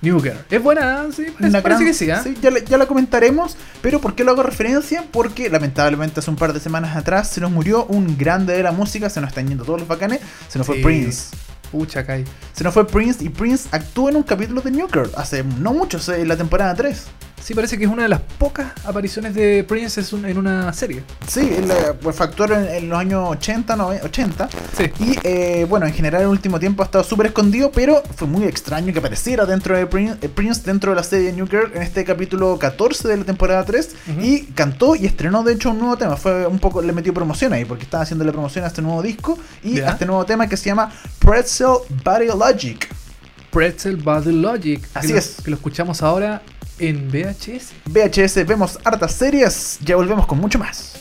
New Girl. ¿Es buena? Sí, parece, Una parece gran- que sí, ¿ah? sí, ya, la- ya la comentaremos, pero ¿por qué lo hago referencia? Porque lamentablemente hace un par de semanas atrás se nos murió un grande de la música, se nos están yendo todos los bacanes, se nos fue. Prince. Pucha, Kai. Se nos fue Prince y Prince actuó en un capítulo de New Girl hace no mucho, en la temporada 3. Sí, parece que es una de las pocas apariciones de Prince en una serie. Sí, eh, pues, fue actor en, en los años 80, nove- 80. Sí. Y eh, bueno, en general en el último tiempo ha estado súper escondido, pero fue muy extraño que apareciera dentro de Prince, eh, Prince dentro de la serie New Girl en este capítulo 14 de la temporada 3 Ujú. y cantó y estrenó de hecho un nuevo tema. Fue un poco, le metió promoción ahí porque estaba haciéndole promoción a este nuevo disco y a este nuevo tema que se llama Pretzel Body Logic. Pretzel Body Logic. que Así lo- es. Que lo escuchamos ahora en VHS. VHS, vemos hartas series, ya volvemos con mucho más.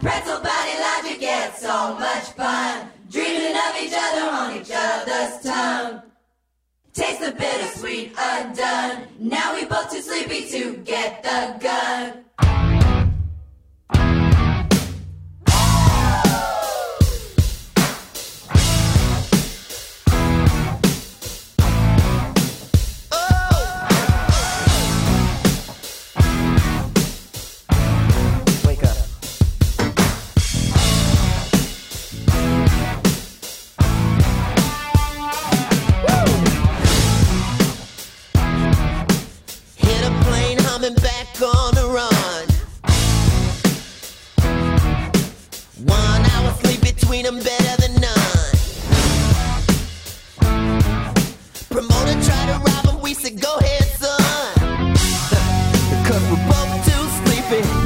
Pretzel body logic, yeah, it's so much fun. Dreaming of each other on each other's tongue. Taste the bittersweet undone. Now we both too sleepy to get the gun. We're both too sleepy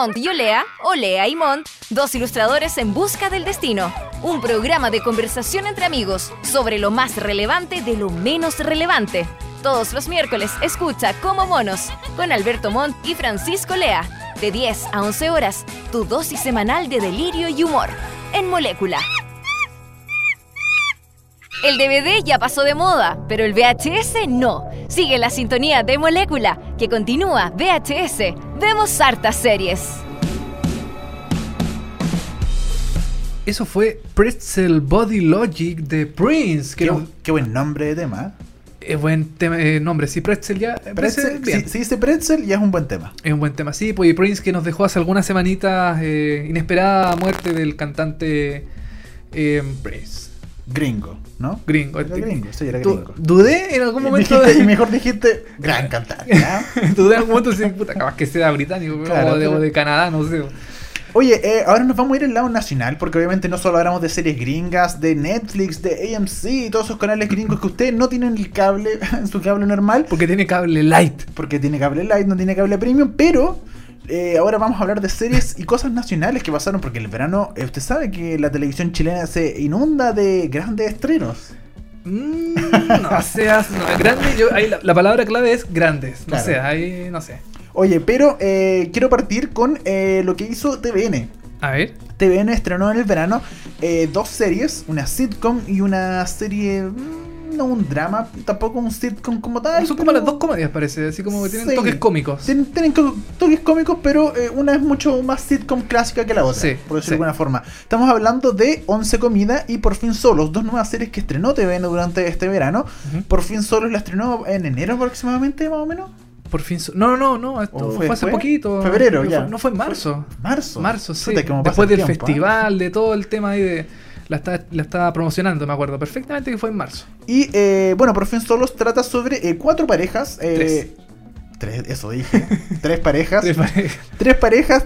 Mont y Olea, Olea y Mont, dos ilustradores en busca del destino. Un programa de conversación entre amigos sobre lo más relevante de lo menos relevante. Todos los miércoles escucha Como Monos con Alberto Montt y Francisco Lea. De 10 a 11 horas, tu dosis semanal de delirio y humor. En Molécula. El DVD ya pasó de moda, pero el VHS no. Sigue la sintonía de Molécula, que continúa VHS. Vemos hartas series. Eso fue Pretzel Body Logic de Prince. Que Qué, buen nombre de tema. ¿eh? Es buen tema, eh, nombre, sí, Pretzel ya. Pretzel, Pretzel, bien. si, si dice pretzel, ya es un buen tema. Es un buen tema, sí. Pues y Prince que nos dejó hace algunas semanitas eh, inesperada muerte del cantante eh, Prince. Gringo, ¿no? Gringo. Era gringo, sí, era gringo. Dudé en algún momento. dijiste- y mejor dijiste, gran cantante. dudé en algún momento si puta, capaz que sea británico Claro, o, de, pero- o de Canadá, no sé. Oye, eh, ahora nos vamos a ir al lado nacional, porque obviamente no solo hablamos de series gringas, de Netflix, de AMC y todos esos canales gringos que ustedes no tienen el cable en su cable normal, Porque tiene cable light. porque tiene cable light, no tiene cable premium, pero eh, ahora vamos a hablar de series y cosas nacionales que pasaron, porque el verano, eh, usted sabe que la televisión chilena se inunda de grandes estrenos. Mm, no seas. no, grande, yo, ahí la, la palabra clave es grandes. No Claro. sé, ahí no sé. Oye, pero eh, quiero partir con lo que hizo TVN. A ver. TVN estrenó en el verano dos series, una sitcom y una serie, mm, no un drama, tampoco un sitcom como tal. Son como pero- las dos comedias, parece. Así como que tienen Sí. toques cómicos. Tienen, toques cómicos, pero eh, una es mucho más sitcom clásica que la otra, Sí, por decirlo sí. de alguna forma. Estamos hablando de Once Comida y Por fin Solos, dos nuevas series que estrenó TVN durante este verano. Por fin Solos la estrenó en enero aproximadamente, más o menos. Por fin. so- No, no, no. Esto ¿O fue, fue hace después? poquito. Febrero, no ya. Fue, no fue en marzo. Marzo. Marzo, sí. Después el del tiempo, ¿ah? festival, de todo el tema ahí de. La estaba, la estaba promocionando, me acuerdo perfectamente que fue en marzo. Y eh, bueno, por fin solos trata sobre eh, cuatro parejas. eh, tres, eso dije. tres parejas. Tres parejas. Tres parejas,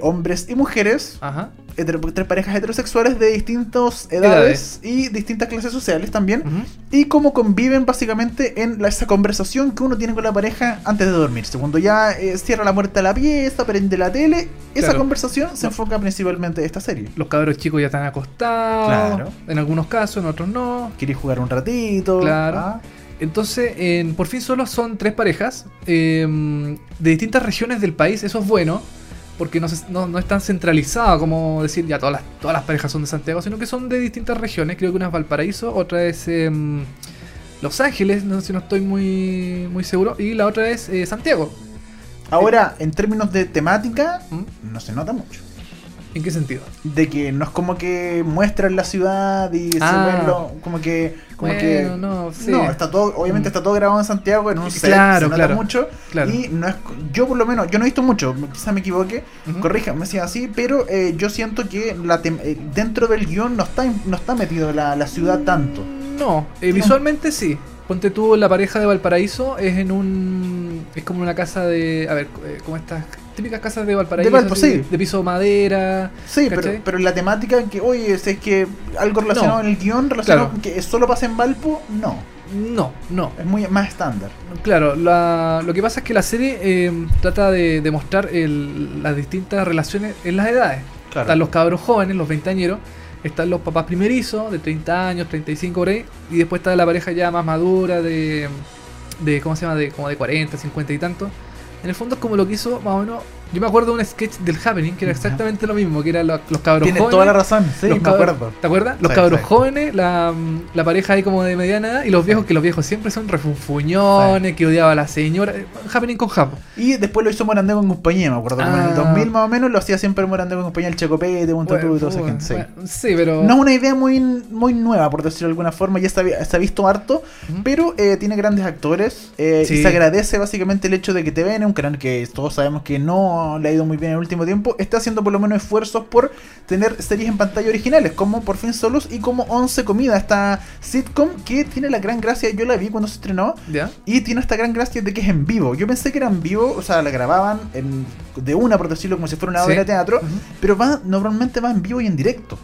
hombres y mujeres. Ajá. Hetero- tres parejas heterosexuales de distintas edades, y distintas clases sociales también. Y cómo conviven básicamente en la- esa conversación que uno tiene con la pareja antes de dormirse. Cuando ya eh, cierra la puerta de la pieza, prende la tele, esa Claro. conversación se enfoca principalmente en esta serie. Los cabros chicos ya están acostados. Claro. En algunos casos, en otros no. ¿Quieres jugar un ratito? Claro. Ah, Entonces, en Por fin solo son tres parejas eh, de distintas regiones del país. Eso es bueno, porque no, se- no, no es tan centralizado como decir ya todas las, todas las parejas son de Santiago, sino que son de distintas regiones. Creo que una es Valparaíso, otra es em, Los Ángeles, no sé si no estoy muy, muy seguro, y la otra es eh, Santiago. Ahora, en términos de temática, ¿Mm? no se nota mucho. ¿En qué sentido? De que no es como que muestran la ciudad y se Ah. ven lo- como que como Bueno, que no, sí. no, está todo obviamente Mm. está todo grabado en Santiago en un set, Claro, se nota claro, mucho claro. y no es yo por lo menos yo no he visto mucho, quizá me equivoque, corríjame si es así, pero eh, yo siento que la tem- eh, dentro del guion no está no está metido la, la ciudad tanto. No, eh, visualmente sí. Ponte tú, la pareja de Valparaíso es en un. Es como una casa de. A ver, eh, como estas típicas casas de Valparaíso. De Valpo, así, sí. De piso madera. Sí, pero, pero la temática que, oye, si es que algo relacionado No. en el guion, relacionado Claro. con que solo pasa en Valpo, no. No, no. Es muy más estándar. Claro, la- lo que pasa es que la serie eh, trata de, de mostrar el- las distintas relaciones en las edades. Claro. Están los cabros jóvenes, los veinteañeros. Están los papás primerizos, de 30 años, 35 por ahí. Y después está la pareja ya más madura, de, de ¿cómo se llama? De, como de 40, 50 y tanto. En el fondo es como lo que hizo más o menos. Yo me acuerdo de un sketch del Happening que era exactamente lo mismo, que eran los, los cabros Tienes jóvenes. toda la razón, sí, los me acuerdo. ¿Te acuerdas? Los Sí, cabros sí. jóvenes, la, la pareja ahí como de mediana edad y los viejos, que los viejos siempre son refunfuñones, que odiaba a la señora. Happening con Japo. Y después lo hizo Morandé con compañía, me acuerdo. como en el Ah. 2000 más o menos lo hacía siempre Morandé con compañía, el Checopete, un Bueno, y toda esa gente. Sí. bueno, sí, pero. No es una idea muy, muy nueva, por decirlo de alguna forma, ya se ha, se ha visto harto, pero eh, tiene grandes actores eh, y se agradece básicamente el hecho de que TVN, un canal que todos sabemos que no le ha ido muy bien en el último tiempo, está haciendo por lo menos esfuerzos por tener series en pantalla originales, como Por fin Solos y como Once Comida, esta sitcom que tiene la gran gracia, yo la vi cuando se estrenó, y tiene esta gran gracia de que es en vivo. Yo pensé que era en vivo, o sea, la grababan en- de una, por decirlo, como si fuera una Sí. obra de teatro, pero va, normalmente va en vivo y en directo.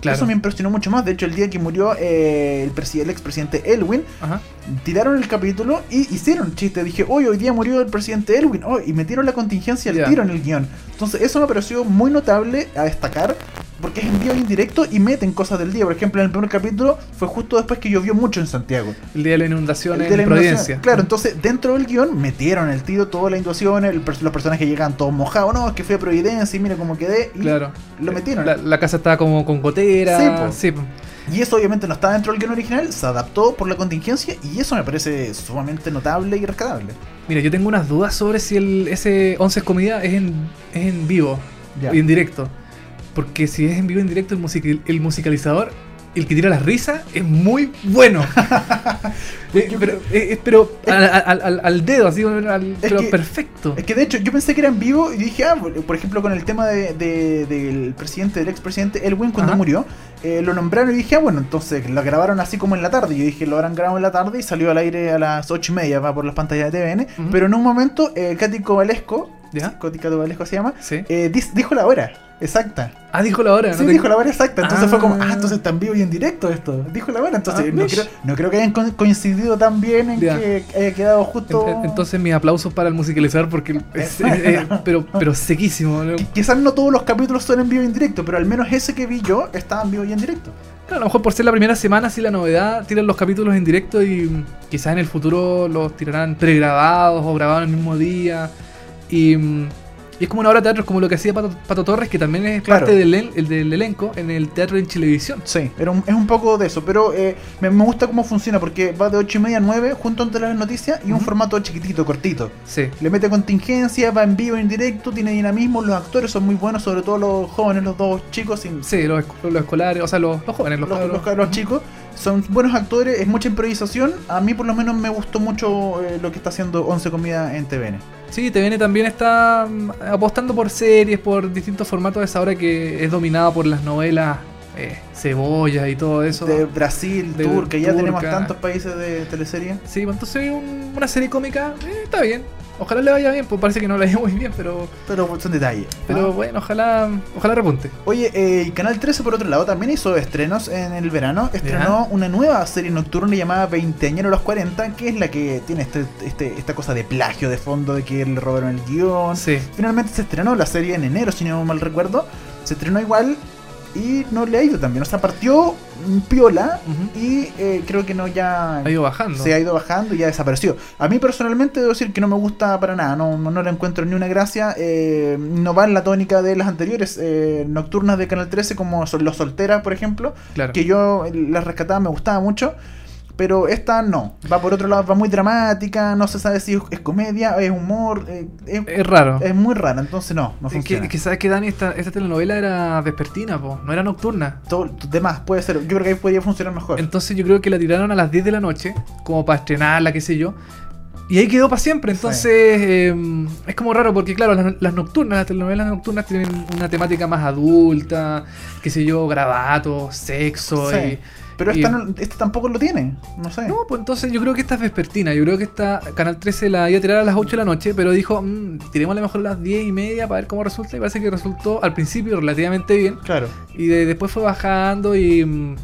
Claro. Eso me impresionó mucho más. De hecho, el día que murió eh, el, presi- el expresidente Elwin, Ajá. tiraron el capítulo y hicieron chiste. Dije, hoy hoy día murió el presidente Elwin. Oh, y metieron la contingencia al Ya. tiro en el guion. Entonces, eso me pareció muy notable a destacar. Porque es en vivo y en directo y meten cosas del día. Por ejemplo, en el primer capítulo fue justo después que llovió mucho en Santiago. El día de la inundación en. Providencia. Claro, entonces dentro del guion metieron el tiro, toda la inundación, el los personajes llegan todos mojados. No, es que fui a Providencia y mira cómo quedé. Y Claro. lo metieron. La, la casa estaba como con gotera. Sí, po. Sí, po. Y eso obviamente no está dentro del guion original, se adaptó por la contingencia y eso me parece sumamente notable y rescatable. Mira, yo tengo unas dudas sobre si el, ese 11 comida es en, es en vivo y en directo. Porque si es en vivo en directo, el, musical- el musicalizador el que tira las risas es muy bueno. Eh, pero eh, pero al, al- al- al dedo, así, al- pero que- perfecto. Es que de hecho yo pensé que era en vivo y dije, ah, por ejemplo con el tema de, de- del presidente, del expresidente Elwin cuando Ajá. murió, eh, lo nombraron y dije, ah, bueno, entonces lo grabaron así como en la tarde. Yo dije, lo habrán grabado en la tarde y salió al aire a las ocho y media, va por las pantallas de TVN. Ujú. Pero en un momento, eh, Katy Cobalesco, ¿Ya? Cobalesco se llama, Sí. eh, dijo la hora exacta. Ah, dijo la hora. Sí, no te- dijo la hora exacta. Entonces fue como, Ah. ah, entonces está en vivo y en directo esto. Dijo la hora. Entonces Ah, no, creo, no creo que hayan co- coincidido tan bien en Ya. que haya quedado justo. En- Entonces mis aplausos para el musicalizador porque es, es- es- pero pero sequísimo. ¿no? Quizás no todos los capítulos son en vivo y en directo, pero al menos ese que vi yo estaba en vivo y en directo. Claro, a lo mejor por ser la primera semana, sí la novedad, tiran los capítulos en directo y quizás en el futuro los tirarán pregrabados o grabados el mismo día. Y, mm, y es como una obra de teatro, como lo que hacía Pato, Pato Torres, que también es Claro. parte del, el- el del elenco en el teatro en Chilevisión. Sí, era un- es un poco de eso, pero eh, me, me gusta cómo funciona porque va de 8 y media a 9 junto entre las noticias y un formato chiquitito, cortito. Sí. Le mete contingencia, va en vivo, en directo, tiene dinamismo, los actores son muy buenos, sobre todo los jóvenes, los dos chicos, sin, Sí, los, los escolares, o sea, los, los jóvenes, los, los, los chicos. Son buenos actores, es mucha improvisación. A mí por lo menos me gustó mucho eh, lo que está haciendo 11 Comida en TVN. Sí, TVN también está mm, apostando por series, por distintos formatos a esa hora que es dominada por las novelas eh, cebollas y todo eso. De Brasil, De Turca, ya tenemos tantos países de teleserie. Sí, pues entonces un- una serie cómica eh, está bien. Ojalá le vaya bien, pues parece que no le vaya muy bien, pero Pero son detalles. pero ¿ah? bueno, ojalá ojalá repunte. Oye, eh, Canal 13 por otro lado también hizo estrenos en el verano. Estrenó una nueva serie nocturna llamada Veinteañero a los 40, que es la que tiene este, este- esta cosa de plagio de fondo, de que le robaron el guion. Sí. Finalmente se estrenó la serie en enero, si no mal recuerdo. Se estrenó igual y no le ha ido tan bien. O sea, partió piola y eh, creo que no ya... Ha ido bajando. Se ha ido bajando y ya desapareció. A mí personalmente debo decir que no me gusta para nada, no, no, no le encuentro ni una gracia. eh, no va en la tónica de las anteriores eh, nocturnas de Canal 13 como son Los Solteras, por ejemplo, Claro. que yo las rescataba, me gustaba mucho. Pero esta no, va por otro lado, va muy dramática, no se sabe si es, comedia, es humor, eh, es, Es raro. es muy rara, entonces no, no que, funciona. que sabes que Dani, esta, esta telenovela era vespertina, po, no era nocturna. Todo, demás, puede ser, yo creo que ahí podría funcionar mejor. Entonces yo creo que la tiraron a las 10 de la noche, como para estrenarla, qué sé yo. Y ahí quedó para siempre. Entonces eh, es como raro porque, claro, las, las nocturnas, las telenovelas nocturnas tienen una temática más adulta, qué sé yo, gravato, sexo. Sí. Y, Pero y- esta, no- esta tampoco lo tiene, no sé. No, pues entonces yo creo que esta es vespertina. Yo creo que esta Canal 13 la iba a tirar a las 8 de la noche, pero dijo, mmm, tiremos a lo mejor a las 10 y media para ver cómo resulta. Y parece que resultó al principio relativamente bien. Claro. Y de- después fue bajando y.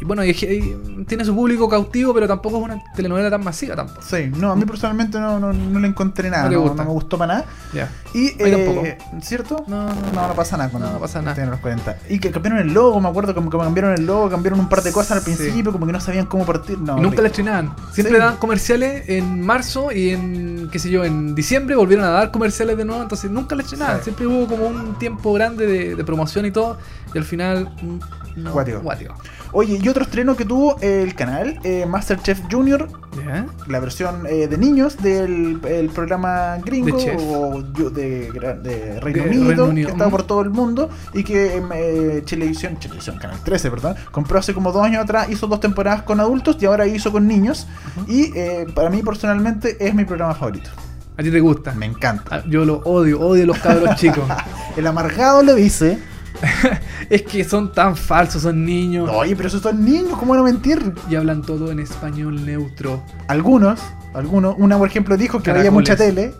Y bueno, y- y tiene su público cautivo, pero tampoco es una telenovela tan masiva tampoco. Sí, no, a mí personalmente no, no, no le encontré nada, No no, me gustó para nada. Y, tampoco. eh, ¿cierto? No, no, No, pasa nada con No, no pasa nada. los 40. Y que cambiaron el logo, me acuerdo como que cambiaron el logo, cambiaron un par de cosas al Sí. principio, como que no sabían cómo partir. No, Y nunca la estrenaban. Siempre Sí. daban comerciales en marzo y en, qué sé yo, en diciembre volvieron a dar comerciales de nuevo, entonces nunca la estrenaban. Sí. Siempre hubo como un tiempo grande de, de promoción y todo, y al final... mm, No, guático. Oye, y otro estreno que tuvo el canal, eh, Masterchef Junior, la versión eh, de niños del el programa gringo De o de, Reino, De Unido, Reino Unido, que ujú. por todo el mundo y que eh, Chilevisión, Chilevisión, Canal 13, perdón, compró hace como dos años atrás, hizo dos temporadas con adultos y ahora hizo con niños. Y eh, para mí personalmente es mi programa favorito. ¿A ti te gusta? Me encanta. Ah, Yo lo odio, odio a los cabros chicos. El amargado lo dice. es que son tan falsos, son niños Oye, pero esos son niños, ¿cómo van a mentir? y hablan todo en español neutro. Algunos, algunos, una por ejemplo dijo que veía Caracoles. mucha tele,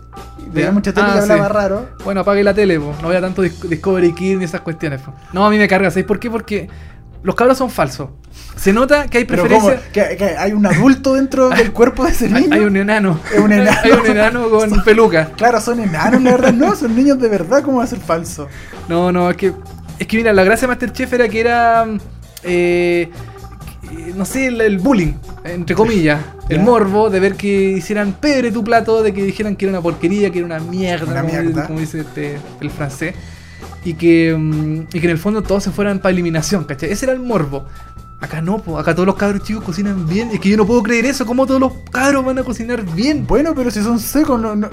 veía mucha tele Ah, y hablaba sí. raro. Bueno, apague la tele, po. no vea tanto Dis- Discovery Kids ni esas cuestiones. po. No, a mí me carga, ¿sabéis por qué? Porque los cabros son falsos. Se nota que hay preferencia. que, que hay un adulto dentro del cuerpo de ese niño. hay un enano. Es un enano. hay un enano con peluca. Claro, son enanos, la verdad, no, son niños de verdad, ¿cómo va a ser falso? No, no, es que. Es que mira, la gracia de Masterchef era que era. eh, que- no sé, el, el bullying, entre comillas. El morbo de ver que hicieran pebre tu plato, de que dijeran que era una porquería, que era una mierda, Una como, mierda. como dice este, el francés. Y que, mm, y que en el fondo todos se fueran para eliminación, ¿cachai? Ese era el morbo. Acá no, po, acá todos los cabros chicos cocinan bien. Es que yo no puedo creer eso, ¿cómo todos los cabros van a cocinar bien? Bueno, pero si son secos, no, no-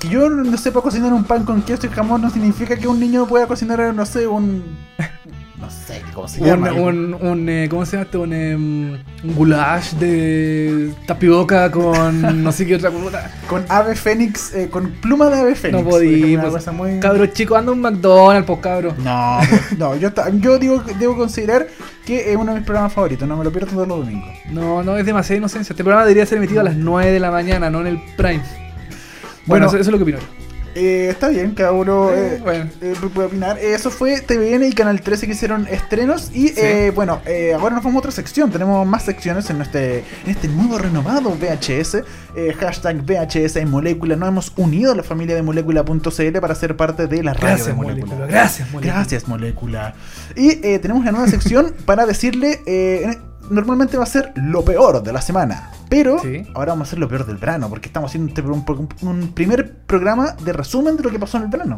que yo no sepa cocinar un pan con queso y jamón no significa que un niño pueda cocinar, no sé, un... No sé, cómo se Un, llama. un, un, eh, ¿cómo se llama este? Un, em, un goulash de tapioca con no sé qué otra cosa. Con ave fénix, eh, con pluma de ave fénix. No podía. cosa muy- Cabro chico, anda un McDonald's, pues cabro. No, no, yo, yo digo, debo considerar que es uno de mis programas favoritos, no me lo pierdo todos los domingos. No, no, es demasiada inocencia. Este programa debería ser emitido a las 9 de la mañana, no en el prime. Bueno, Bueno, eso, eso es lo que opino yo. Eh, está bien, cada uno Eh, eh, bueno. puede opinar. Eso fue TVN y Canal 13 que hicieron estrenos. Y Sí. eh, bueno, eh, ahora nos vamos a otra sección. Tenemos más secciones en este, en este nuevo renovado VHS. hashtag VHS en Molécula. Nos hemos unido a la familia de Molécula.cl para ser parte de la radio Gracias, de Molécula. Molécula. Gracias, Molécula. Gracias, Molécula. Y eh, tenemos una nueva sección para decirle. En- normalmente va a ser lo peor de la semana. Pero Sí. ahora vamos a hacer lo peor del verano. Porque estamos haciendo un, un- un primer programa de resumen de lo que pasó en el verano.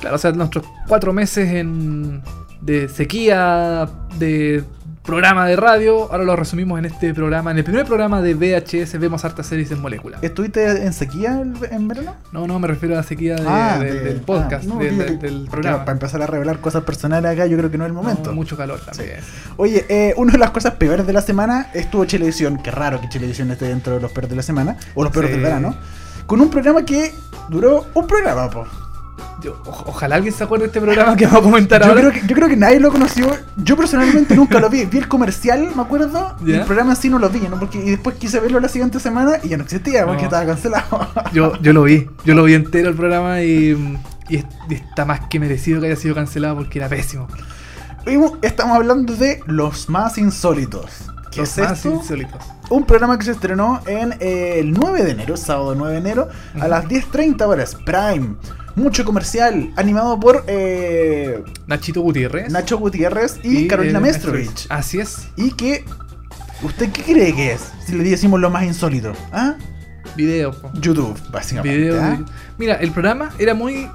Claro, o sea, nuestros cuatro meses en, de sequía, de programa de radio, ahora lo resumimos en este programa, en el primer programa de VHS, vemos hartas series en molécula. ¿Estuviste en sequía el- en verano? No, no, me refiero a la sequía de- Ah, de- de- del podcast, ah, no, del, programa. para empezar a revelar cosas personales acá, yo creo que no es el momento. No, mucho calor también. Oye, eh, una de las cosas peores de la semana estuvo Chilevisión. Qué raro que Chilevisión esté dentro de los peores de la semana, o los peores Sí. del verano. Con un programa que duró un programa, po. Yo- o- ojalá alguien se acuerde de este programa que vamos a comentar Yo ahora. creo, que, yo creo que nadie lo conoció. Yo personalmente nunca lo vi. Vi el comercial, me acuerdo. y el programa sí no lo vi, ¿no? Porque, y después quise verlo la siguiente semana y ya no existía, porque No. estaba cancelado. Yo, yo lo vi, yo lo vi entero el programa y, y es- y está más que merecido que haya sido cancelado porque era pésimo. Estamos hablando de los más insólitos. ¿Qué Los es más esto? insólitos. Un programa que se estrenó en eh, el 9 de enero, sábado 9 de enero, a las 10.30 horas, Prime. Mucho comercial, animado por eh, Nachito Gutiérrez. Nacho Gutiérrez y, Carolina eh, Mestrovich. Así es. Y que, ¿usted qué cree que es? Si le decimos lo más insólito. ¿Ah? Video. po. YouTube, básicamente. Video. ¿ah? Mira, el programa era muy.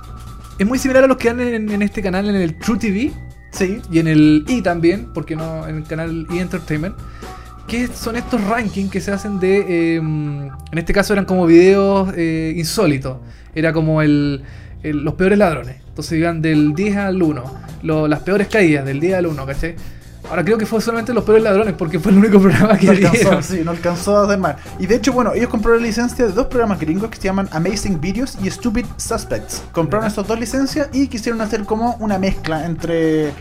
Es muy similar a los que dan en, en este canal, en el True TV Sí. y en el E también, porque no en el canal E Entertainment. Que son estos rankings que se hacen de. eh, en este caso eran como videos eh, insólitos. Era como el, el- los peores ladrones. Entonces iban del 10 al 1. lo- las peores caídas del 10 al 1, ¿cachai? Ahora creo que fue solamente los peores ladrones porque fue el único programa que No alcanzó, dieron. sí, no alcanzó a hacer más. Y de hecho, bueno, ellos compraron la licencia de dos programas gringos que se llaman Amazing Videos y Stupid Suspects. Compraron Ya. esas dos licencias y quisieron hacer como una mezcla entre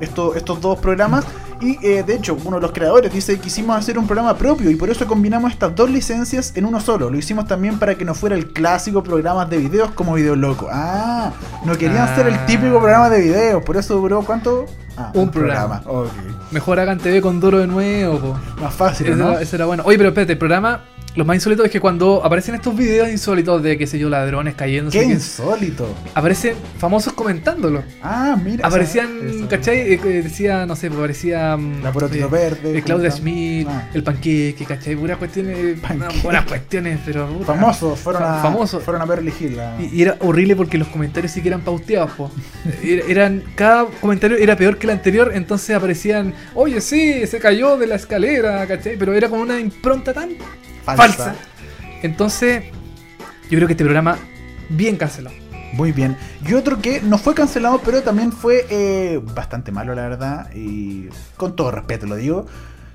estos, estos dos programas. Y eh, de hecho, uno de los creadores dice que quisimos hacer un programa propio y por eso combinamos estas dos licencias en uno solo. Lo hicimos también para que no fuera el clásico programa de videos como Video Loco. Ah, no querían Ah. hacer el típico programa de videos. Por eso duró cuánto? Ah, Un programa. Ok. Mejor hagan TV con Doro de nuevo, po. Más fácil, Eso, ¿no? era, eso era bueno. Oye, pero espérate, el programa, lo más insólito es que cuando aparecen estos videos insólitos de, qué sé yo, ladrones cayendo, Qué insólito. aparecen famosos comentándolo. Ah, mira. Aparecían, esa- ¿cachai? Eh, eh, decía, no sé, aparecía. mm, La eh, Verde. eh, Claudia ¿cómo se Schmidt? Ah. el panqueque, ¿cachai? Puras cuestiones. Panqueque. buenas cuestiones, pero. puta. Famosos, fueron a, Famosos. fueron a Beverly Hills. a- Y, y era horrible porque los comentarios sí que eran pauteados, po. Era- Eran, cada comentario era peor que el anterior, entonces aparecían, oye, sí, se cayó de la escalera, ¿cachai? Pero era con una impronta tan falsa. Entonces, yo creo que este programa, bien cancelado. Muy bien. Y otro que no fue cancelado, pero también fue eh, bastante malo, la verdad. Y con todo respeto lo digo.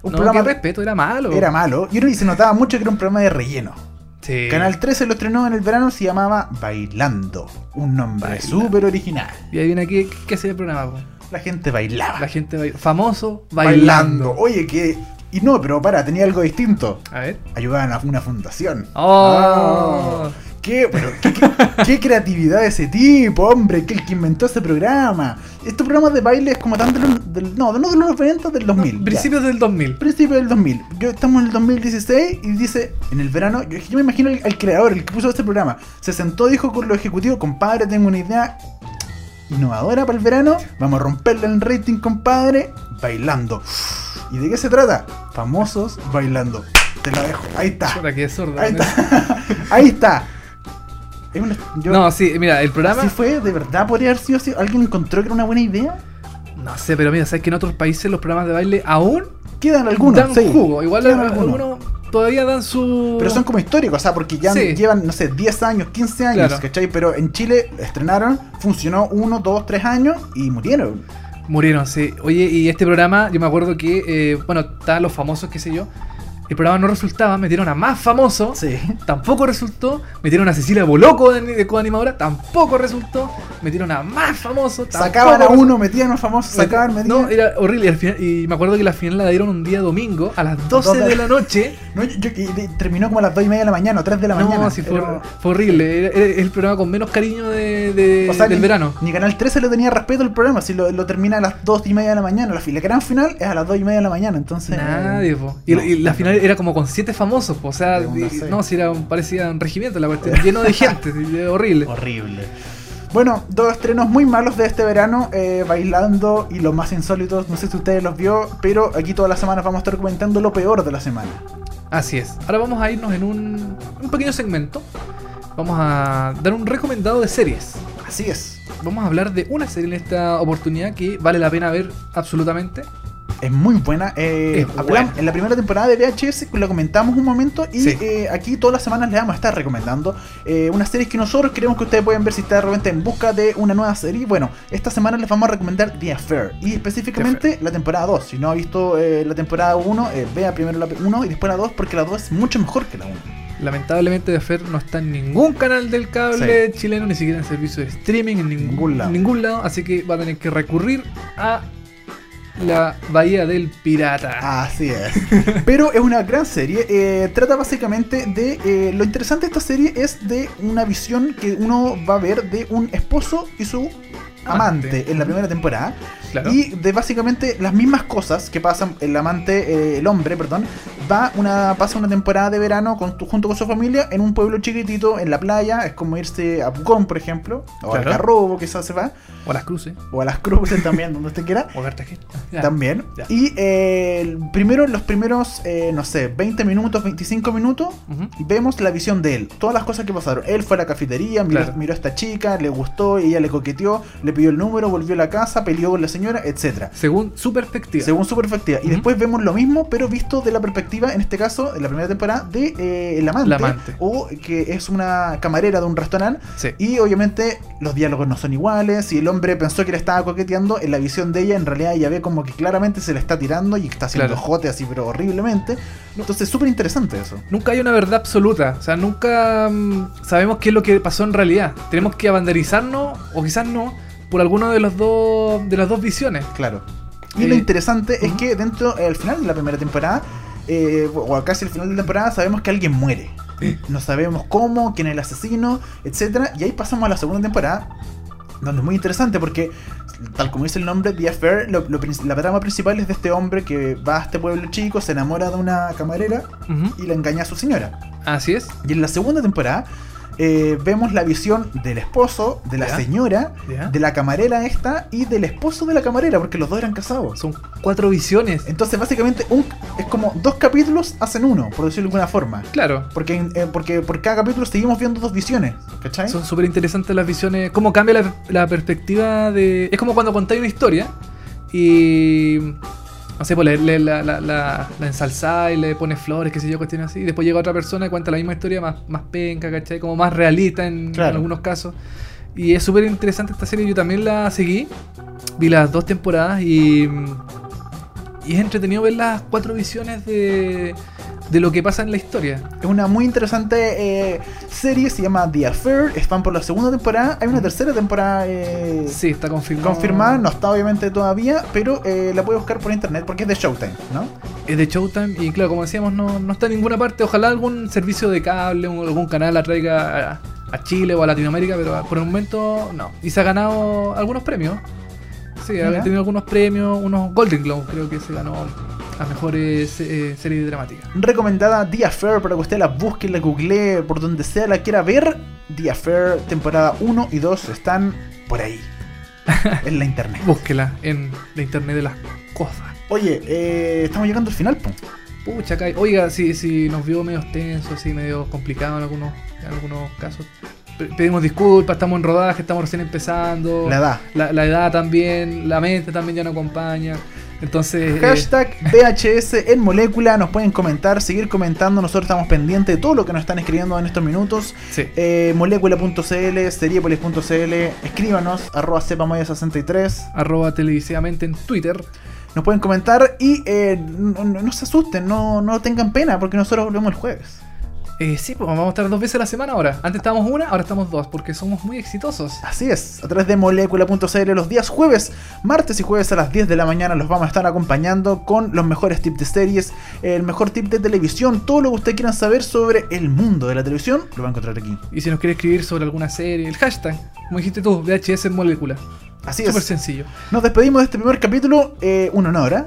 Un no, programa qué respeto, era malo. era malo. Y, uno- y se notaba mucho que era un programa de relleno. Sí. Canal 13 lo estrenó en el verano, se llamaba Bailando. Un nombre Bailando. súper original. Y ahí viene aquí, ¿qué, qué hacía el programa? po? La gente bailaba. La gente baila- famoso bailando. Oye, que. Y no, pero para, tenía algo distinto. A ver. Ayudaban a una fundación. Oh. Ah, ¿Qué, pero, qué, qué- qué creatividad de ese tipo, hombre, que el que inventó ese programa. Estos programas de baile es como tan de los, del- no, no de los 90, del 2000. ya. Principios del 2000. Principio del 2000. Yo estamos en el 2016 y dice, en el verano, yo, yo me imagino al, al creador, el que puso este programa, se sentó, dijo con los ejecutivos, compadre, tengo una idea innovadora para el verano, vamos a romperle el rating, compadre, bailando. ¿Y de qué se trata? Famosos bailando. Te la dejo. Ahí está. Chuta, qué sordo. Ahí está. Ahí está. Es una- yo- No, sí, mira, el programa. ¿Así fue? ¿De verdad podría haber sido así? ¿Alguien encontró que era una buena idea? No sé, pero mira, sabes que en otros países los programas de baile aún Quedan algunos, dan sí. jugo. Igual Quedan algunos. algunos. todavía dan su. Pero son como históricos, o sea, porque ya Sí. llevan, no sé, 10 años, 15 años, Claro. ¿cachai? Pero en Chile estrenaron, funcionó 1, 2, 3 años y murieron. Murieron, sí. Oye, y este programa, yo me acuerdo que, eh, bueno, estaban los famosos, qué sé yo. El programa no resultaba, metieron a más famosos. Sí. Tampoco resultó. Metieron a Cecilia Boloco de, de coanimadora. Tampoco resultó. Metieron a más famosos. Sacaban a uno, metían a famosos, sacaban, metían. No, era horrible. Y, al final- y me acuerdo que la final la dieron un día domingo a las 12 Dos de- la noche. No, yo- terminó como a las 2 y media de la mañana o 3 de la No, mañana. sí, fue, Era- fue horrible. Era, era el programa con menos cariño de, de- o sea, del ni, verano. Ni Canal 13 le tenía respeto al programa, si lo, lo termina a las 2 y media de la mañana. La, la gran final es a las 2 y media de la mañana, entonces. Nadie, po. Y, no, y la final era como con siete famosos, po. o sea, De no, si era un, parecía un regimiento la cuestión, lleno de gente, horrible. Horrible. Bueno, dos estrenos muy malos de este verano, eh, Bailando y los más insólitos, no sé si ustedes los vio, pero aquí todas las semanas vamos a estar comentando lo peor de la semana. Así es. Ahora vamos a irnos en un, un pequeño segmento. Vamos a dar un recomendado de series. Así es. Vamos a hablar de una serie en esta oportunidad que vale la pena ver absolutamente. Es muy buena. eh, Es hablam- buena. En la primera temporada de VHS lo comentamos un momento y Sí. eh, aquí todas las semanas les vamos a estar recomendando eh, unas series que nosotros queremos que ustedes pueden ver si están de repente en busca de una nueva serie. Bueno, esta semana les vamos a recomendar The Affair y específicamente la temporada 2. Si no ha visto eh, la temporada 1, eh, vea primero la 1 y después la 2 porque la 2 es mucho mejor que la 1. Lamentablemente The Affair no está en ningún canal del cable chileno, ni siquiera en servicio de streaming, en ningún, Ningún lado. ningún lado. Así que va a tener que recurrir a la Bahía del Pirata. Así es. Pero es una gran serie. eh, trata básicamente de. eh, lo interesante de esta serie es de una visión que uno va a ver de un esposo y su amante, Amante. en la primera temporada. Claro. Y de básicamente las mismas cosas que pasan el amante, eh, el hombre, perdón, va una, pasa una temporada de verano con, junto con su familia en un pueblo chiquitito en la playa. Es como irse a Pucón, por ejemplo, o al Claro. Garrobo, quizás se va, O a las cruces. o a las cruces también, donde usted quiera. O a Cartagena. Ya. También. Ya. Y eh, primero, los primeros, eh, no sé, 20 minutos, 25 minutos, vemos la visión de él. Todas las cosas que pasaron. Él fue a la cafetería, miró, Claro. miró a esta chica, le gustó, ella le coqueteó, le pidió el número, volvió a la casa, peleó con la señora, etcétera. Según su perspectiva. Según su perspectiva. Y después vemos lo mismo, pero visto de la perspectiva, en este caso, en la primera temporada, de eh, el amante. La amante. O que es una camarera de un restaurante. Sí. Y obviamente los diálogos no son iguales. Si el hombre pensó que le estaba coqueteando, en la visión de ella, en realidad ella ve como que claramente se le está tirando y está haciendo Claro. jote así, pero horriblemente. Entonces, súper interesante eso. Nunca hay una verdad absoluta. O sea, nunca mm, sabemos qué es lo que pasó en realidad. Tenemos que abanderizarnos, o quizás no, por alguno de los dos de las dos visiones. Claro. Y Eh, lo interesante es que dentro, al final de la primera temporada, eh, o casi al final de la temporada, sabemos que alguien muere. No sabemos cómo, quién es el asesino, etcétera Y ahí pasamos a la segunda temporada, donde es muy interesante porque, tal como dice el nombre, The Affair, lo- la trama principal es de este hombre que va a este pueblo chico, se enamora de una camarera y la engaña a su señora. Así es. Y en la segunda temporada eh, vemos la visión del esposo, de la Ya. señora, Ya. de la camarera esta y del esposo de la camarera, porque los dos eran casados. Son cuatro visiones. Entonces, básicamente, un, es como dos capítulos hacen uno, por decirlo de alguna forma. Claro. Porque, eh, porque por cada capítulo seguimos viendo dos visiones, ¿cachai? Son súper interesantes las visiones. Cómo cambia la, la perspectiva de. Es como cuando contáis una historia y. No sé, pues le, le- la, la, la, la ensalzáis, le pones flores, qué sé yo, cuestiones así. Y después llega otra persona y cuenta la misma historia más, más penca, ¿cachai? Como más realista en, Claro. en algunos casos. Y es súper interesante esta serie. Yo también la seguí. Vi las dos temporadas y. Y es entretenido ver las cuatro visiones de, de lo que pasa en la historia. Es una muy interesante eh, serie, se llama The Affair, están por la segunda temporada, hay una tercera temporada eh, Sí, está confirmado. confirmada, no está obviamente todavía, pero eh, la puede buscar por internet porque es de Showtime, ¿no? Es de Showtime y claro, como decíamos, no, no está en ninguna parte. Ojalá algún servicio de cable algún canal la traiga a, a Chile o a Latinoamérica, pero por el momento no. Y se ha ganado algunos premios. Sí, ha tenido algunos premios, unos Golden Globe creo que se ganó a mejores eh, series dramáticas. Recomendada The Affair para que usted la busque, la googlee, por donde sea la quiera ver. The Affair, temporada 1 y 2 están por ahí, en la internet. Búsquela en la internet de las cosas. Oye, eh, estamos llegando al final, po. Pucha, Kai. Oiga, si, si nos vio medio tensos, así medio complicado en algunos, en algunos casos. Pe- Pedimos disculpas, estamos en rodaje, estamos recién empezando. La edad. La, la edad también, la mente también ya no acompaña. Entonces, eh, Hashtag VHS en molécula, nos pueden comentar, seguir comentando, nosotros estamos pendientes de todo lo que nos están escribiendo en estos minutos. Sí. Eh, molécula.cl, seriepolis.cl, escríbanos, arroba cepamoya63, arroba televisivamente en Twitter. nos pueden comentar y eh, no, no- no se asusten, no, no tengan pena porque nosotros volvemos el jueves. Eh, sí, pues vamos a estar dos veces a la semana ahora. Antes estábamos una, ahora estamos dos, porque somos muy exitosos. Así es, a través de molécula.cl los días jueves, martes y jueves a las 10 de la mañana los vamos a estar acompañando con los mejores tips de series, el mejor tip de televisión, todo lo que ustedes quieran saber sobre el mundo de la televisión, lo va a encontrar aquí. Y si nos quiere escribir sobre alguna serie, el hashtag, como dijiste tú, VHS en molécula. Así Súper es. sencillo. Nos despedimos de este primer capítulo, eh, un honor, ¿eh?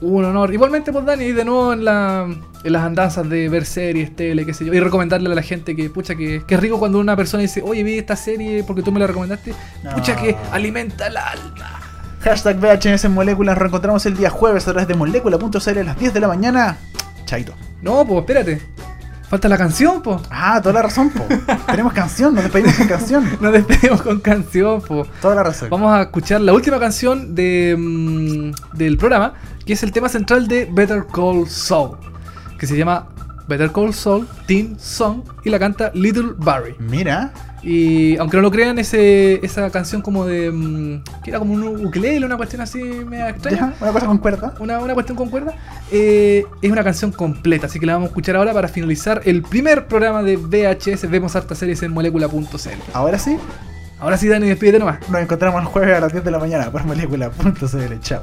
Un honor. Igualmente, pues Dani, de nuevo en, la, en las andanzas de ver series, tele, qué sé yo. Y recomendarle a la gente que, pucha, que, que es rico cuando una persona dice, oye, vi esta serie porque tú me la recomendaste. Pucha, que alimenta el alma. Hashtag VHS en molécula, nos reencontramos el día jueves a través de molécula.cl a las 10 de la mañana. Chaito. No, pues espérate. Falta la canción, pues. Ah, toda la razón, po. Tenemos canción, nos despedimos con canción. Nos despedimos con canción, pues. Toda la razón. Vamos a escuchar la última canción de, mm, del programa, que es el tema central de Better Call Saul, que se llama Better Call Saul Team Song y la canta Little Barry. Mira, Y aunque no lo crean, ese, esa canción como de. mm, que era como un ukelele, una cuestión así media extraña. ya, una cosa con cuerda. Una, una cuestión con cuerda. eh, es una canción completa, así que la vamos a escuchar ahora para finalizar el primer programa de VHS. Vemos hartas series en molécula.cl. Ahora sí, Ahora sí, Dani, despídete nomás. nos encontramos el jueves a las 10 de la mañana por molécula.cl. Chao.